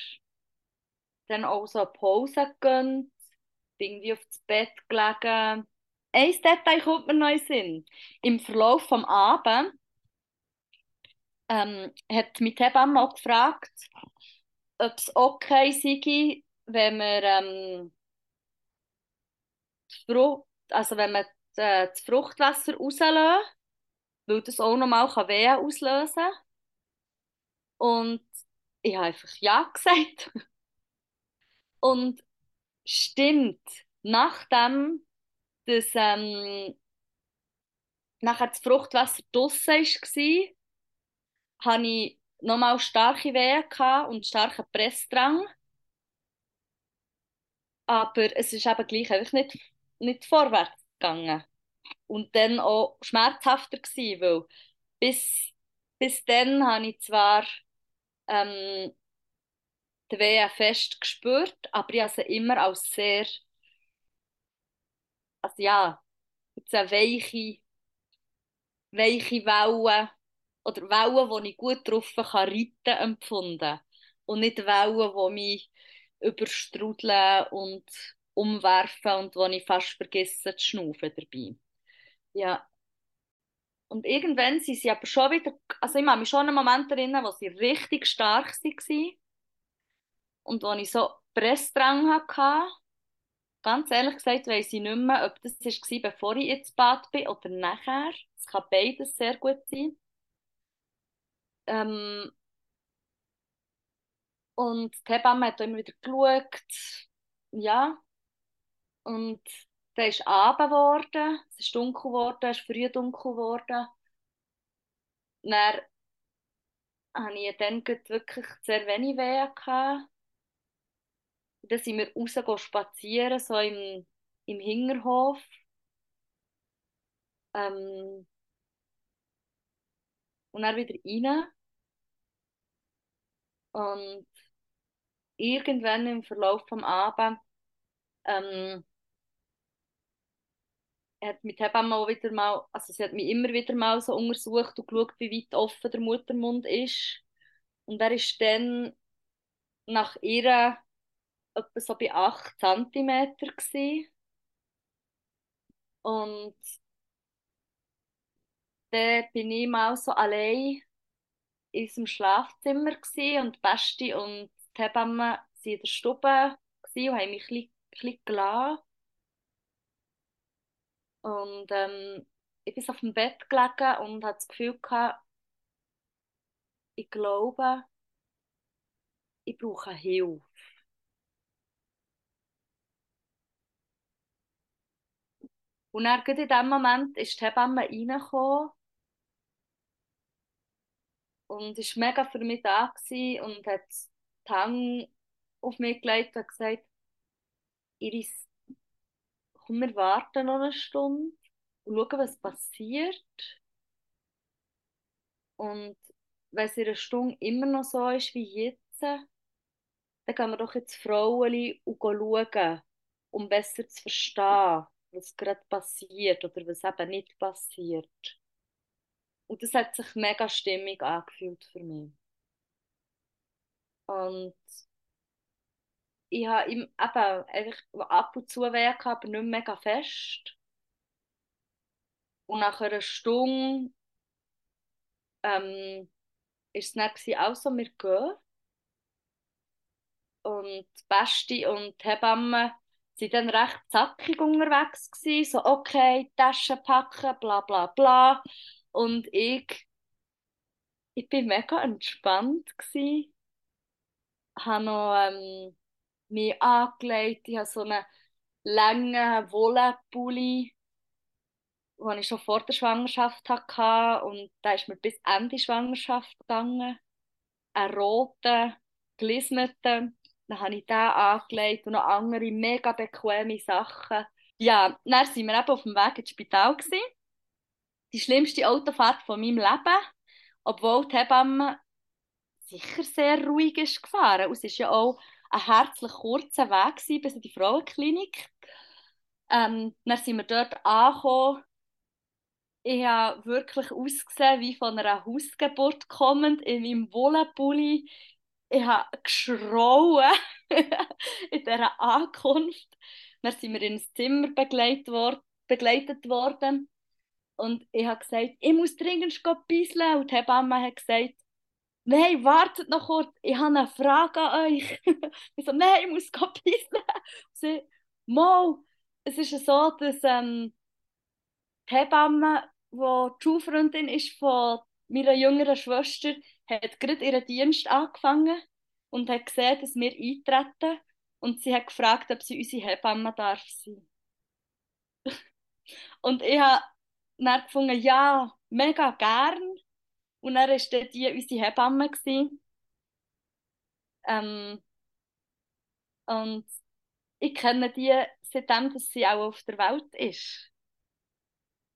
dann auch so eine Pause gegönnt, bin irgendwie aufs Bett gelegen. Ein Detail kommt mir noch in Sinn. Im Verlauf des Abends ähm, hat mich die Hebamme auch gefragt, ob es okay sei, wenn wir ähm, Frucht, also wenn wir äh, das Fruchtwasser rauslassen, weil das auch nochmal Wehen auslösen kann. Und ich habe einfach Ja gesagt. (laughs) Und stimmt, nachdem das, ähm, nachher das Fruchtwasser draussen war, hatte ich nochmal starke Wehen und starken Pressdrang. Aber es ist eben gleich einfach nicht, nicht vorwärts gegangen. Und dann auch schmerzhafter gewesen, weil bis, bis dann habe ich zwar ähm, die Wehen fest gespürt, aber ich habe sie immer als sehr, also ja, jetzt eine weiche, weiche Wellen oder Wellen, die ich gut drauf kann reiten empfunden und nicht Wellen, die mich überstrudeln und umwerfen und wo ich fast vergesse zu schnaufen dabei. Ja. Und irgendwann sind sie aber schon wieder, also ich kann mich schon einen Moment erinnern, wo sie richtig stark waren und wo ich so Pressdrang hatte. Ganz ehrlich gesagt weiß ich nicht mehr, ob das war, bevor ich ins Bad bin oder nachher. Es kann beides sehr gut sein. Ähm, und die Hebamme hat immer wieder geschaut. Ja. Und dann ist Abend geworden, es ist dunkel geworden, es ist früh dunkel geworden. Dann hatte ich dann wirklich sehr wenig Wehen. Gehabt. Dann sind wir raus spazieren, so im, im Hinterhof. Ähm, und dann wieder rein. Und irgendwann im Verlauf des Abends ähm, hat mit Hebamme wieder mal, also sie hat mich immer wieder mal so untersucht und geschaut, wie weit offen der Muttermund ist. Und er ist dann nach ihr etwa so bei 8 cm. Und dann bin ich mal so allein in unserem Schlafzimmer und Basti und die Hebamme waren in der Stube und haben mich ein bisschen gelassen. Und ähm, ich bin auf dem Bett gelegen und hatte das Gefühl gehabt, ich glaube, ich brauche Hilfe. Und dann in dem Moment ist die Hebamme reingekommen und war mega für mich da und hat die Hände auf mich gelegt und gesagt, Iris, komm, wir warten noch eine Stunde und schauen, was passiert. Und wenn es in einer Stunde immer noch so ist wie jetzt, dann gehen wir doch ins Frauenli und schauen, um besser zu verstehen, was gerade passiert oder was eben nicht passiert. Und das hat sich mega stimmig angefühlt für mich. Und ich habe ihm eben einfach ab und zu weh gehabt, aber nicht mega fest. Und nach einer Stunde ähm, ist es dann auch so, wir gehen. Und Basti und die Hebamme waren dann recht zackig unterwegs gewesen, so okay, Taschen packen, bla bla bla. Und ich, ich bin mega entspannt gewesen, habe noch ähm, mich angelegt, ich habe so einen langen Wollenpulli, den ich schon vor der Schwangerschaft hatte und da ist mir bis Ende Schwangerschaft gegangen. Einen roten, gelismeten, dann habe ich den angelegt und noch andere mega bequeme Sachen. Ja, dann waren wir eben auf dem Weg ins Spital. Gewesen. Die schlimmste Autofahrt von meinem Leben, obwohl die Hebamme sicher sehr ruhig ist gefahren. Und es war ja auch ein herzlich kurzer Weg bis in die Frauenklinik. Ähm, dann sind wir dort angekommen. Ich habe wirklich ausgesehen wie von einer Hausgeburt kommend in meinem Wollenpulli. Ich habe geschrauen (laughs) in dieser Ankunft. Dann sind wir ins Zimmer begleitet, wor begleitet worden. Und ich habe gesagt, ich muss dringend bisseln. Und die Hebamme hat gesagt, nein, wartet noch kurz, ich habe eine Frage an euch. (laughs) ich so, nein, ich muss bisseln. (laughs) Sie, Mo, es ist so, dass ähm, die Hebamme, die die Schulfreundin ist von meiner jüngeren Schwester, hat gerade ihren Dienst angefangen und hat gesehen, dass wir eintreten. Und sie hat gefragt, ob sie unsere Hebamme darf sein. (laughs) und ich habe dann gefunden, ja, mega gern. Und dann war die unsere Hebamme. Ähm, und ich kenne die seitdem, dass sie auch auf der Welt ist.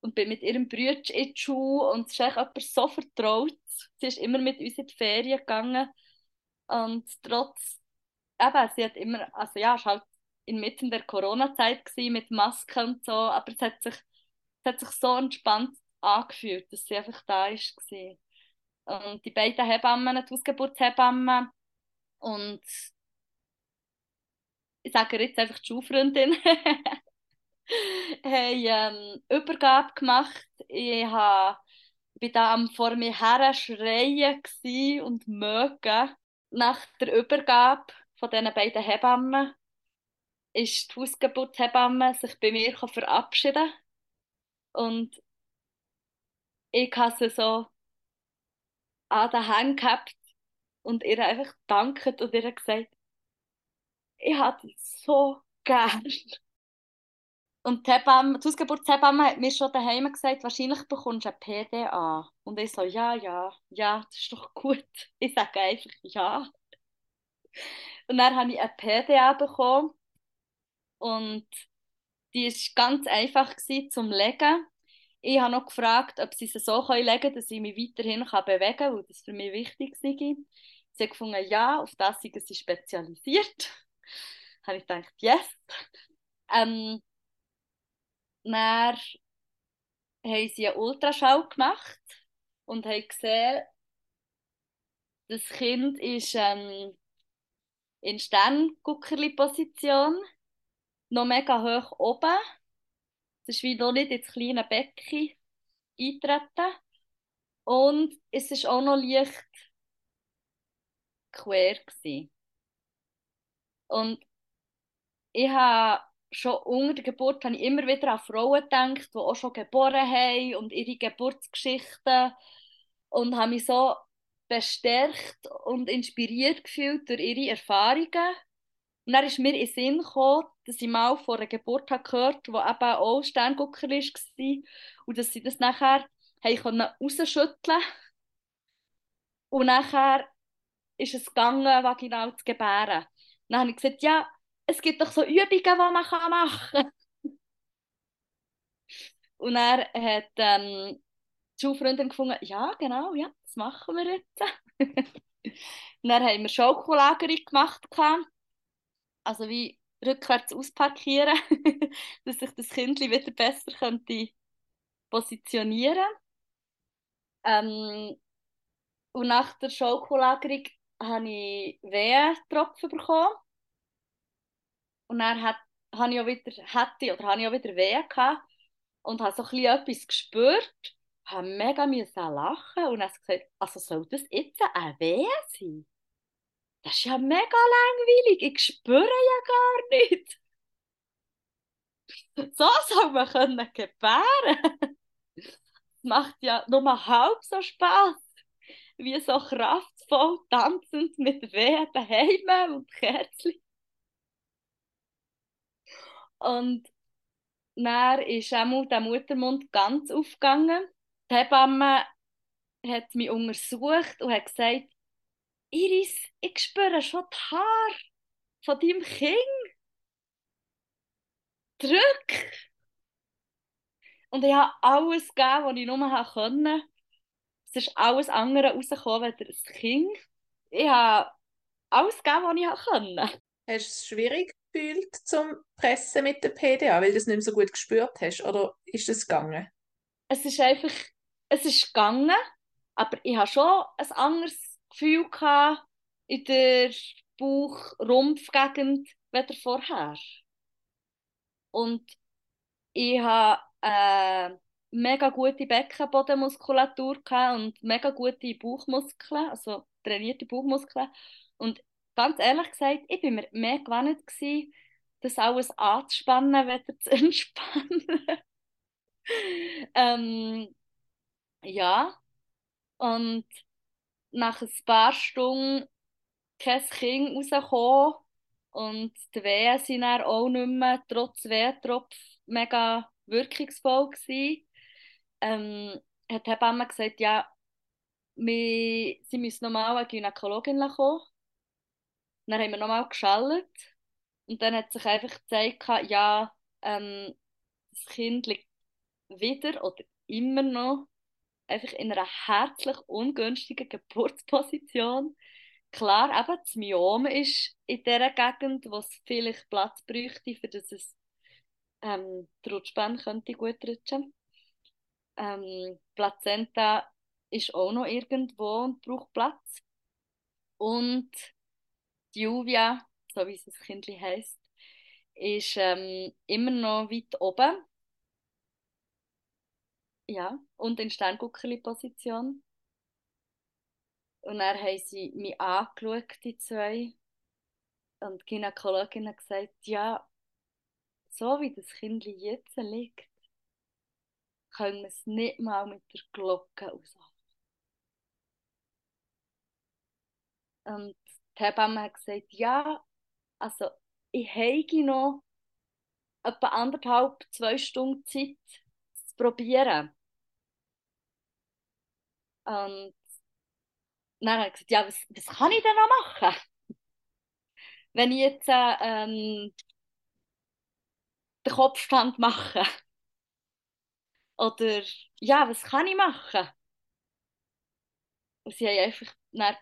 Und bin mit ihrem Bruder in die Schule und es ist echt so vertraut. Sie ist immer mit uns in die Ferien gegangen. Und trotz, eben, sie hat immer, also ja, es war halt inmitten der Corona-Zeit mit Masken und so, aber es hat sich, es hat sich so entspannt angefühlt, dass sie einfach da ist. Und die beiden Hebammen, die Ausgeburtshebammen und ich sage jetzt einfach die Schulfreundin, (laughs) haben ähm, Übergabe gemacht. Ich war da am vor mir her schreien und mögen. Nach der Übergabe von diesen beiden Hebammen ist die Hausgeburtshebamme sich bei mir verabschieden und ich habe sie so an den Händen gehabt und ihr einfach dankt und ihr gesagt, ich habe dich so gern. Und die, Hebamme, die Hausgeburtshebamme hat mir schon daheim gesagt, wahrscheinlich bekommst du ein PDA. Und ich so, ja, ja, ja, das ist doch gut. (laughs) Ich sage einfach ja. Und dann habe ich ein PDA bekommen. Und die war ganz einfach zum Legen. Ich habe noch gefragt, ob sie es so legen können, dass ich mich weiterhin bewegen kann, weil das für mich wichtig ist. Sie hat gefunden, ja, auf das sind sie spezialisiert. (laughs) habe ich gedacht, yes. Ähm, dann haben sie einen Ultraschall gemacht und haben gesehen, das Kind ist ähm, in Sternguckerli-Position, noch mega hoch oben. Es ist wie noch nicht ins kleine Becken eintreten. Und es ist auch noch leicht quer. Gewesen. Und ich habe schon unter der Geburt habe ich immer wieder an Frauen gedacht, die auch schon geboren haben und ihre Geburtsgeschichten und habe mich so bestärkt und inspiriert gefühlt durch ihre Erfahrungen. Und dann ist mir in den Sinn gekommen, dass ich mal vor einer Geburt gehört habe, die eben auch Sterngucker war und dass sie das nachher haben rausschütteln und nachher ist es gegangen, vaginal zu gebären. Dann habe ich gesagt, ja, es gibt doch so Übungen, die man machen kann. Und er hat ähm, die Schulfreundin gefunden, ja, genau, ja, das machen wir jetzt. (laughs) und dann haben wir Schokolagerung gemacht. Also wie rückwärts ausparkieren, (laughs) dass sich das Kind wieder besser könnte positionieren ähm, Und nach der Schokolagerung habe ich Wehentropfen bekommen. Und dann hat, habe ich wieder, hätte, oder habe ich auch wieder Wehen gehabt und habe so ein bisschen etwas gespürt, habe mega müssen lachen und habe gesagt, also soll das jetzt ein Weh sein? Das ist ja mega langweilig, ich spüre ja gar nicht. (laughs) So soll man können gebären. Macht ja nur halb so Spaß wie so kraftvoll tanzend mit Wehen daheim und Kerzen. Und dann ist auch der Muttermund ganz aufgegangen. Die Hebamme hat mich untersucht und hat gesagt, Iris, ich spüre schon die Haare von deinem Kind. Drück! Und ich habe alles gegeben, was ich nur konnte. Es ist alles andere rausgekommen als das Kind. Ich habe alles gegeben, was ich konnte. Hast du es schwierig gefühlt zum Pressen mit der PDA, weil du es nicht mehr so gut gespürt hast? Oder ist es gegangen? Es ist einfach, es ist gegangen, aber ich habe schon ein anderes Gefühl gehabt in der Bauch-Rumpfgegend wie vorher. Und ich habe äh, mega gute Beckenbodenmuskulatur und mega gute Bauchmuskeln, also trainierte Bauchmuskeln. Und ganz ehrlich gesagt, ich bin mir mehr gewesen, das alles anzuspannen, (laughs) wieder zu entspannen. ähm, ja, und nach ein paar Stunden kein Kind rausgekommen und die Wehen dann auch nicht mehr, trotz Wehentropf, mega wirkungsvoll gewesen. Ähm, hat die Hebamme gesagt, ja, wir, sie müssen nochmal eine Gynäkologin kommen. Dann haben wir nochmal geschaltet und dann hat sich einfach gezeigt, ja, ähm, das Kind liegt wieder oder immer noch einfach in einer herzlich ungünstigen Geburtsposition. Klar, eben, das Myom ist in der Gegend, wo es vielleicht Platz bräuchte, für dass es ähm, die Rutschbahn könnte gut rutschen. Ähm, Plazenta ist auch noch irgendwo und braucht Platz. Und die Juvia, so wie es das Kind heißt, ist ähm, immer noch weit oben. Ja, und in Sternguckerli-Position. Und dann haben sie mich angeschaut, die zwei. Und die Gynäkologin hat gesagt, ja, so wie das Kind jetzt liegt, können wir es nicht mal mit der Glocke aushalten. Und die Hebamme hat gesagt, ja, also ich habe noch etwa anderthalb, zwei Stunden Zeit zu probieren. Und dann hat er gesagt, ja, was, was kann ich denn noch machen? (laughs) Wenn ich jetzt äh, ähm, den Kopfstand mache. (laughs) Oder, ja, was kann ich machen? Und sie haben einfach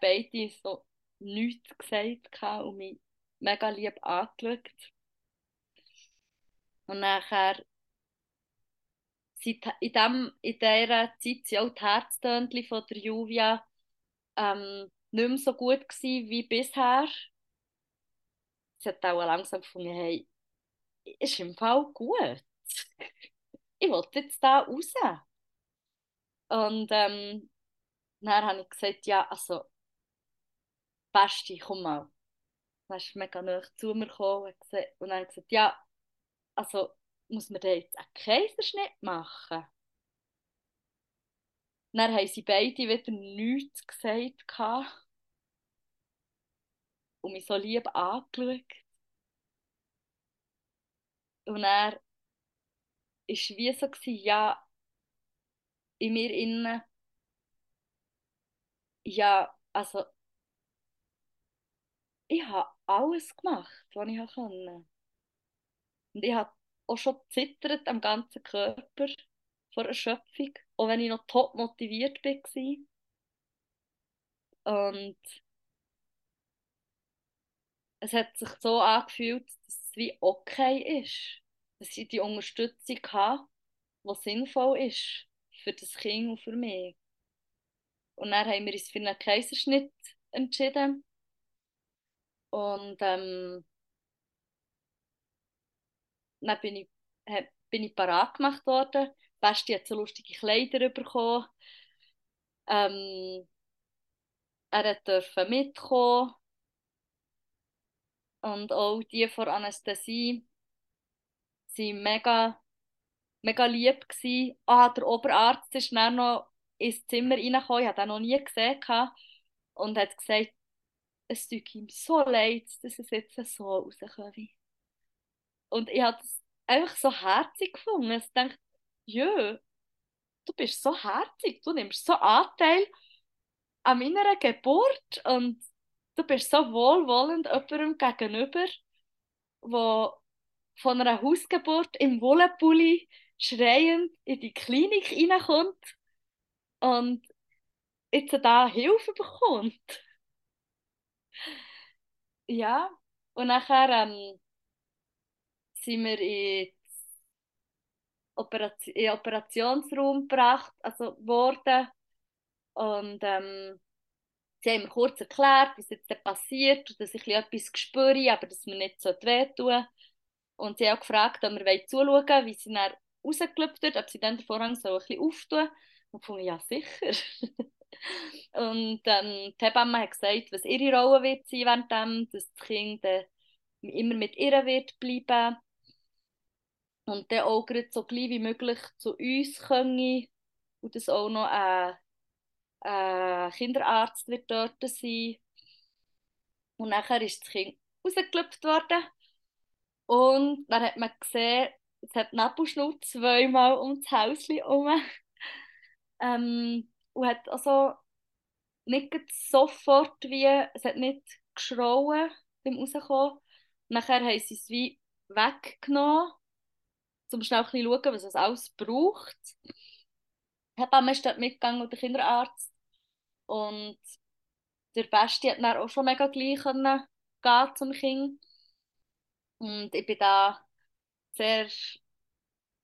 beide so nichts gesagt und mich mega lieb angeschaut. Und nachher in, dem, in dieser Zeit waren auch die Herztönchen von der Juvia ähm, nicht mehr so gut gewesen wie bisher. Sie hat auch langsam gefunden, hey, ist im Fall gut. (laughs) ich will jetzt da raus. Und ähm, dann habe ich gesagt, ja, also, Beste, komm mal. Dann ist mega nah zu mir gekommen und dann gesagt, ja, also, muss man da jetzt einen Kaiserschnitt machen? Dann haben sie beide wieder nichts gesagt und mich so lieb angeschaut. Und er war wie so, ja, in mir innen, ja, also, ich habe alles gemacht, was ich konnte. Und ich habe auch schon zittert am ganzen Körper vor Erschöpfung, auch wenn ich noch top motiviert war. Und es hat sich so angefühlt, dass es wie okay ist, dass ich die Unterstützung habe, die sinnvoll ist für das Kind und für mich. Und dann haben wir uns für einen Kaiserschnitt entschieden. Und ähm, dann bin ich, bin ich parat gemacht worden. Basti hat so lustige Kleider bekommen. Ähm, er durfte mitkommen. Und auch die von Anästhesie waren mega, mega lieb. Gewesen. Ah, der Oberarzt ist dann noch ins Zimmer reingekommen, ich habe ihn noch nie gesehen. Und hat gesagt, es tut ihm so leid, dass es jetzt so rauskommt. Und ich habe es einfach so herzig gefunden. Ich dachte, jö, du bist so herzig, du nimmst so Anteil an meiner Geburt und du bist so wohlwollend jemandem gegenüber, wo von einer Hausgeburt im Wollenpulli schreiend in die Klinik reinkommt und jetzt da Hilfe bekommt. Ja, und nachher ähm, sind wir in Operation, den Operationsraum gebracht, also worden. Und ähm, sie haben mir kurz erklärt, was jetzt passiert und dass ich etwas spüre, aber dass mir nicht so wehtun Und sie haben auch gefragt, ob wir zuschauen wollen, wie sie dann rausgelöpft wird, ob sie dann den Vorhang so ein bisschen auftun. Und ich fand, ja, sicher. (laughs) und ähm, die Hebamme hat gesagt, was ihre Rolle wird sein währenddem, dass das Kind äh, immer mit ihr wird bleiben und dann auch so gleich wie möglich zu uns können und dass auch noch ein, ein Kinderarzt wird dort sein. Und nachher ist das Kind rausgelöpft worden und dann hat man gesehen, es hat Nebelschnur zweimal um das Häuschen herum. (laughs) ähm, und hat also nicht sofort wie, es hat nicht geschrauen beim Rauskommen. Nachher haben sie es wie weggenommen um schnell ein schauen, was es alles braucht. Die Hebamme ist dort mitgegangen und der Kinderarzt. Und der Beste hat dann auch schon mega gleich gehen zum Kind. Und ich bin da sehr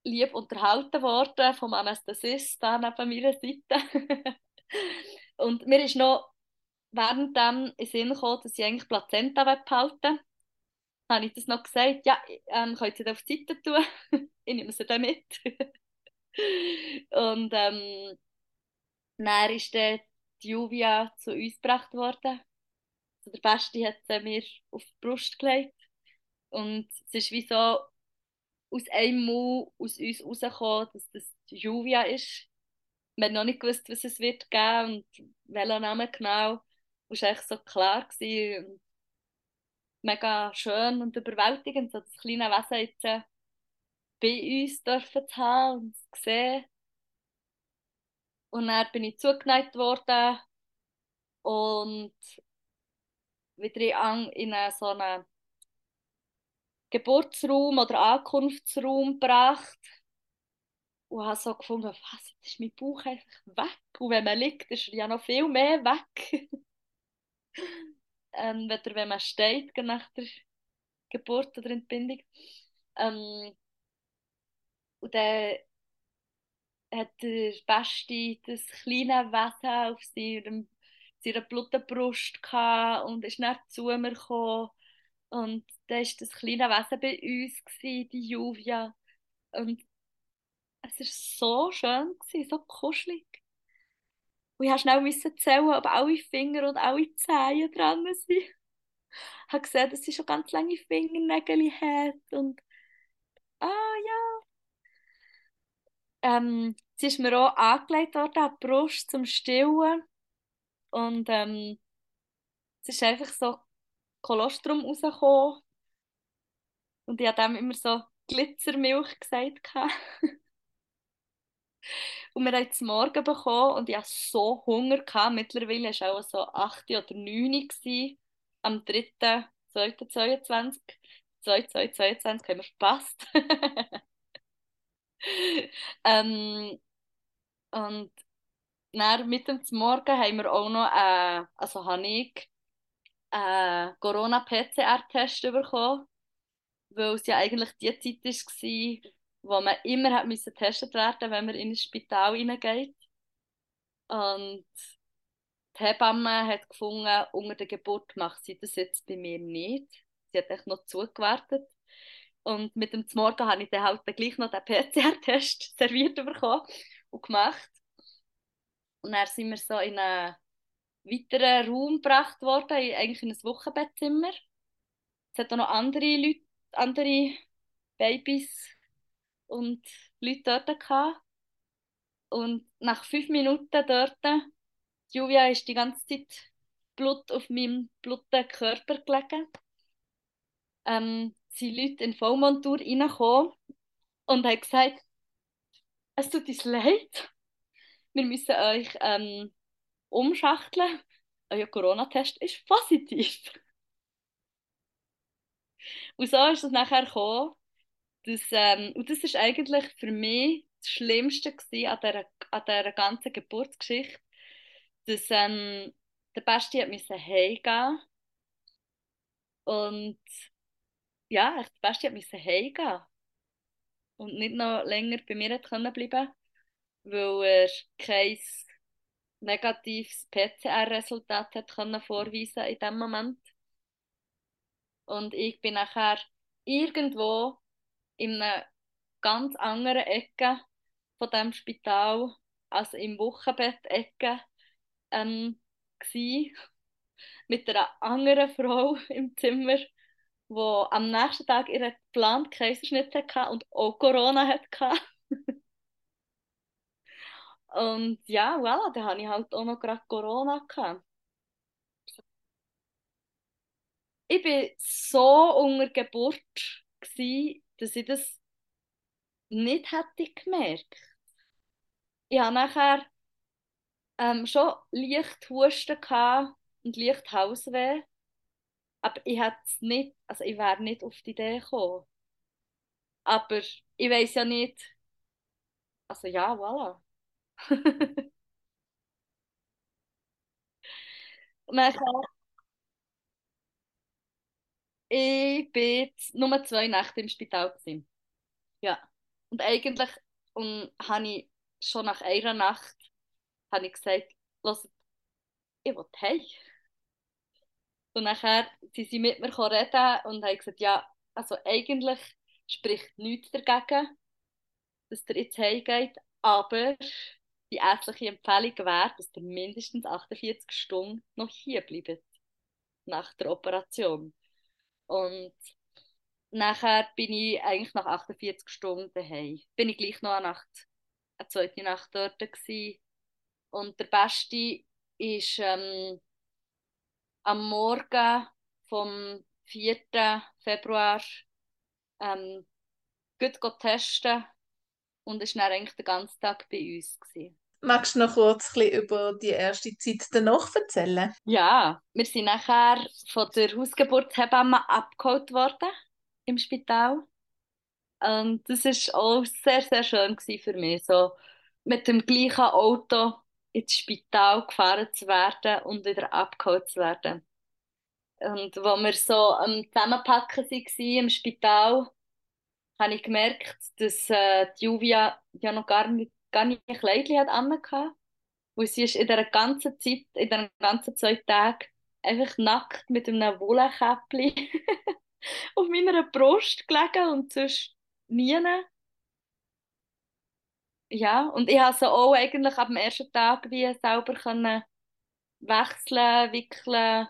lieb unterhalten worden vom Anästhesist da neben meiner Seite. (laughs) und mir ist noch während dem in Sinn gekommen, dass ich eigentlich Plazenta behalten habe ich das noch gesagt, ja, ähm, könnt ihr das auf die Seite tun? (laughs) ich nehme sie dann mit. (laughs) und ähm, dann ist dann die Juvia zu uns gebracht worden. Also der Beste hat sie mir auf die Brust gelegt. Und es ist wie so aus einem Mund aus uns rausgekommen, dass das Juvia ist. Wir haben noch nicht gewusst, was es wird geben und welcher Name genau. Es war echt so klar. Gewesen mega schön und überwältigend, so das kleine Wesen jetzt äh, bei uns dürfen zu haben und zu sehen. Und dann bin ich zugeneigt worden und wieder in, in eine, so einen Geburtsraum oder Ankunftsraum gebracht und habe so gefunden, was, jetzt ist mein Bauch einfach weg. Und wenn man liegt, ist er ja noch viel mehr weg. (laughs) ähm, weder wenn man steht nach der Geburt oder Entbindung. Ähm, und dann hat der Beste das kleine Wesen auf seinem, seiner Blutbrust gehabt und ist dann zu mir gekommen. Und dann war das kleine Wesen bei uns, gewesen, die Juvia. Und es war so schön, gewesen, so kuschelig. Und ich musste schnell zählen, ob alle Finger und alle Zehen dran sind. Ich habe gesehen, dass sie schon ganz lange Fingernägel hat. Und ah ja. Ähm, sie ist mir auch angelegt worden an die Brust zum Stillen. Und ähm, es ist einfach so Kolostrum rausgekommen. Und ich habe dem immer so Glitzermilch gesagt. (laughs) Und wir haben es morgen bekommen und ich hatte so Hunger. Gehabt. Mittlerweile war es auch so 8 oder 9 gewesen, am 3.2.22. 2222 haben wir verpasst. (laughs) ähm, und dann, mit dem Morgen haben wir auch noch, äh, also habe ich einen Corona-PCR-Test bekommen, weil es ja eigentlich die Zeit war, wo man immer hat müssen getestet werden wenn man in ein Spital hineingeht. Und die Hebamme hat gefunden, unter der Geburt macht sie das jetzt bei mir nicht. Sie hat echt noch zugewartet. Und mit dem Morgen habe ich dann halt gleich noch den PCR-Test (laughs) serviert bekommen und gemacht. Und dann sind wir so in einen weiteren Raum gebracht worden, eigentlich in ein Wochenbettzimmer. Es hat auch noch andere Leute, andere Babys und Leute dort gehabt. Und nach fünf Minuten dort, Julia ist die ganze Zeit Blut auf meinem blutigen Körper gelegen. Ähm, sind Leute in Vollmontur reingekommen und haben gesagt, es tut uns leid, wir müssen euch ähm, umschachteln. Euer Corona-Test ist positiv. Und so ist es nachher gekommen, das, ähm, und das ist eigentlich für mich das Schlimmste an dieser, an dieser ganzen Geburtsgeschichte, dass ähm, der Basti hat müssen heimgehen und ja, der Basti hat müssen heimgehen und nicht noch länger bei mir können bleiben, weil er kein negatives PCR-Resultat hat können vorweisen in dem Moment. Und ich bin nachher irgendwo in einer ganz anderen Ecke von dem Spital, also im Wochenbett-Ecke, ähm, mit einer anderen (laughs) Frau im Zimmer, die am nächsten Tag ihren geplanten Kaiserschnitt hatte und auch Corona hatte. Und ja, voilà, dann hatte ich halt auch noch gerade Corona. Gehabt. Ich war so unter Geburt, gewesen, dass ich das nicht hätte gemerkt. Ich hatte nachher ähm, schon leicht Husten und leicht Hausweh, aber ich hätte nicht, also ich wäre nicht auf die Idee gekommen. Aber ich weiß ja nicht, also ja, voilà. (laughs) nachher, ich bin nur zwei Nächte im Spital. Gewesen. Ja. Und eigentlich und habe ich schon nach einer Nacht habe ich gesagt, Los, ich will hey. Und nachher sind sie mit mir reden und haben gesagt, ja, also eigentlich spricht nichts dagegen, dass der jetzt heimgeht, aber die ärztliche Empfehlung wäre, dass der mindestens 48 Stunden noch hier bleibt nach der Operation. Und nachher bin ich eigentlich nach 48 Stunden daheim. Bin ich gleich noch eine Nacht, eine zweite Nacht dort gewesen. Und der Beste ist ähm, am Morgen vom 4. Februar ähm, gut testen und ist dann eigentlich den ganzen Tag bei uns gewesen. Magst du noch kurz über die erste Zeit danach erzählen? Ja, wir sind nachher von der Hausgeburtshebamme abgeholt worden im Spital. Und das war auch sehr, sehr schön für mich, so mit dem gleichen Auto ins Spital gefahren zu werden und wieder abgeholt zu werden. Und wo wir so am Zusammenpacken waren im Spital, habe ich gemerkt, dass äh, die Juvia ja noch gar nicht, gar nicht ein Kleidchen hat angehabt. Weil sie ist in der ganzen Zeit, in den ganzen zwei Tagen, einfach nackt mit einem Wollenkäppchen (laughs) auf meiner Brust gelegen und sonst nie. Ja, und ich habe sie auch eigentlich ab dem ersten Tag wie selber können wechseln, wickeln,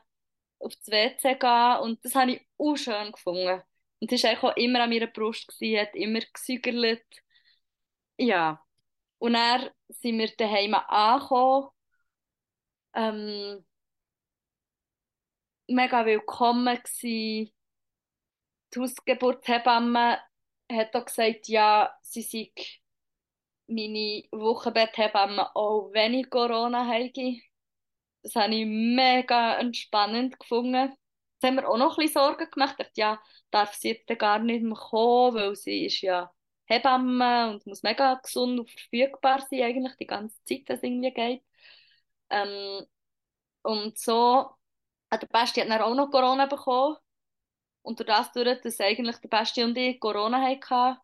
auf das WC gehen und das habe ich auch schön gefunden. Und sie war auch immer an meiner Brust, gewesen, hat immer gesügelt. Ja, und dann sind wir daheim angekommen. Ähm, mega willkommen gewesen. Die Hausgeburtshebamme hat auch gesagt, ja, sie sei meine Wochenbetthebamme auch wenn ich Corona habe. Das habe ich mega entspannend gefunden. Das haben wir auch noch ein bisschen Sorgen gemacht. Ich dachte, ja, darf sie jetzt gar nicht mehr kommen, weil sie ist ja Hebamme und muss mega gesund und verfügbar sein, eigentlich die ganze Zeit, dass es irgendwie geht. Ähm, und so hat der Besti hat dann auch noch Corona bekommen. Und durch das, durch, dass eigentlich der Besti und ich Corona hatten,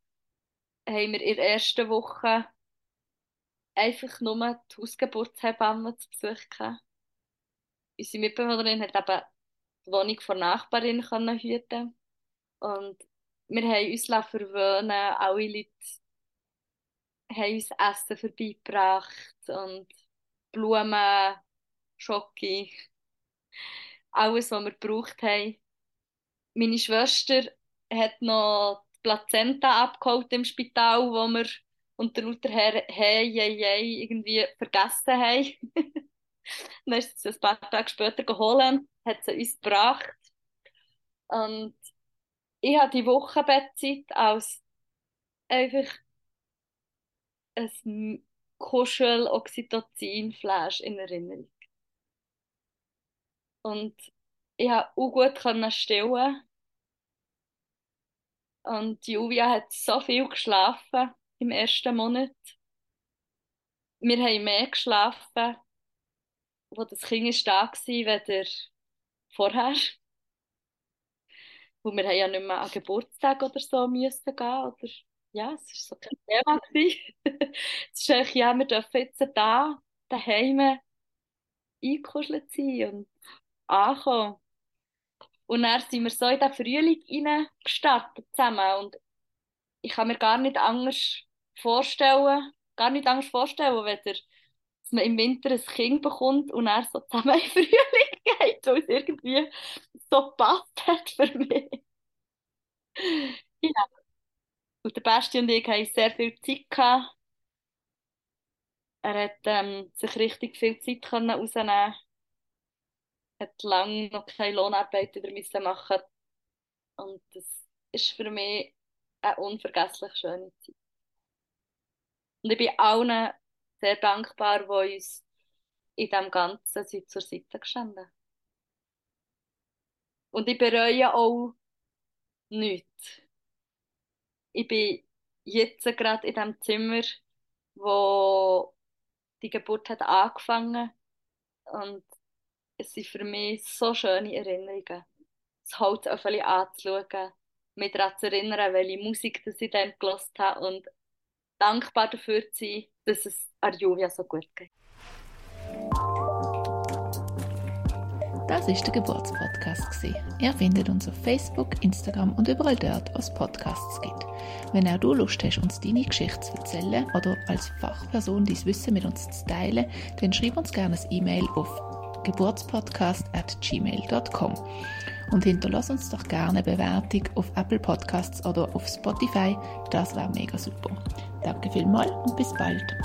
haben wir in der ersten Woche einfach nur die Hausgeburtshebamme zu Besuch. Unsere Mitbewohnerin hat eben die Wohnung von Nachbarin hüten und wir haben uns verwöhnen alle Leute haben uns Essen vorbeigebracht und Blumen, Schoki, alles, was wir gebraucht haben. Meine Schwester hat noch die Plazenta abgeholt im Spital, wo wir unter lauter Herr, hey, hey, hey, irgendwie vergessen haben. (laughs) Dann ist sie ein paar Tage später geholt, hat sie uns gebracht. Und ich habe die Wochenbettzeit als einfach ein Kuschel-Oxytocin-Flash in Erinnerung. Und ich konnte auch gut stillen. Und Julia hat so viel geschlafen im ersten Monat. Wir haben mehr geschlafen, wo das Kind da war, weder vorher. Wo wir ja nicht mehr an Geburtstag oder so müssen gehen oder ja, es war so kein Thema. (laughs) es ist eigentlich, ja, wir dürfen jetzt da daheim eingekuschelt sein und ankommen. Und dann sind wir so in den Frühling gestartet zusammen und ich kann mir gar nicht anders vorstellen, gar nicht anders vorstellen, weder dass man im Winter ein Kind bekommt und er so zusammen in Frühling (laughs) geht, weil es irgendwie so gepasst hat für mich. ja. Und der Basti und ich haben sehr viel Zeit gehabt. Er hat ähm, sich richtig viel Zeit können rausnehmen hat lange noch keine Lohnarbeit wieder müssen machen und das ist für mich eine unvergesslich schöne Zeit. Und ich bin allen sehr dankbar, die uns in dem Ganzen zur Seite gestanden. Und ich bereue auch nichts. Ich bin jetzt gerade in dem Zimmer, wo die Geburt hat angefangen und es sind für mich so schöne Erinnerungen. Das Holz auf anzuschauen, mich daran zu erinnern, welche Musik das ich dann gelost habe und dankbar dafür zu sein, dass es Arjuvia so gut geht. Das ist der Geburtspodcast. Ihr findet uns auf Facebook, Instagram und überall dort, wo es Podcasts gibt. Wenn auch du Lust hast, uns deine Geschichte zu erzählen oder als Fachperson dein Wissen mit uns zu teilen, dann schreib uns gerne ein E-Mail auf geburtspodcast.gmail.com und hinterlass uns doch gerne eine Bewertung auf Apple Podcasts oder auf Spotify. Das wäre mega super. Danke vielmals und bis bald.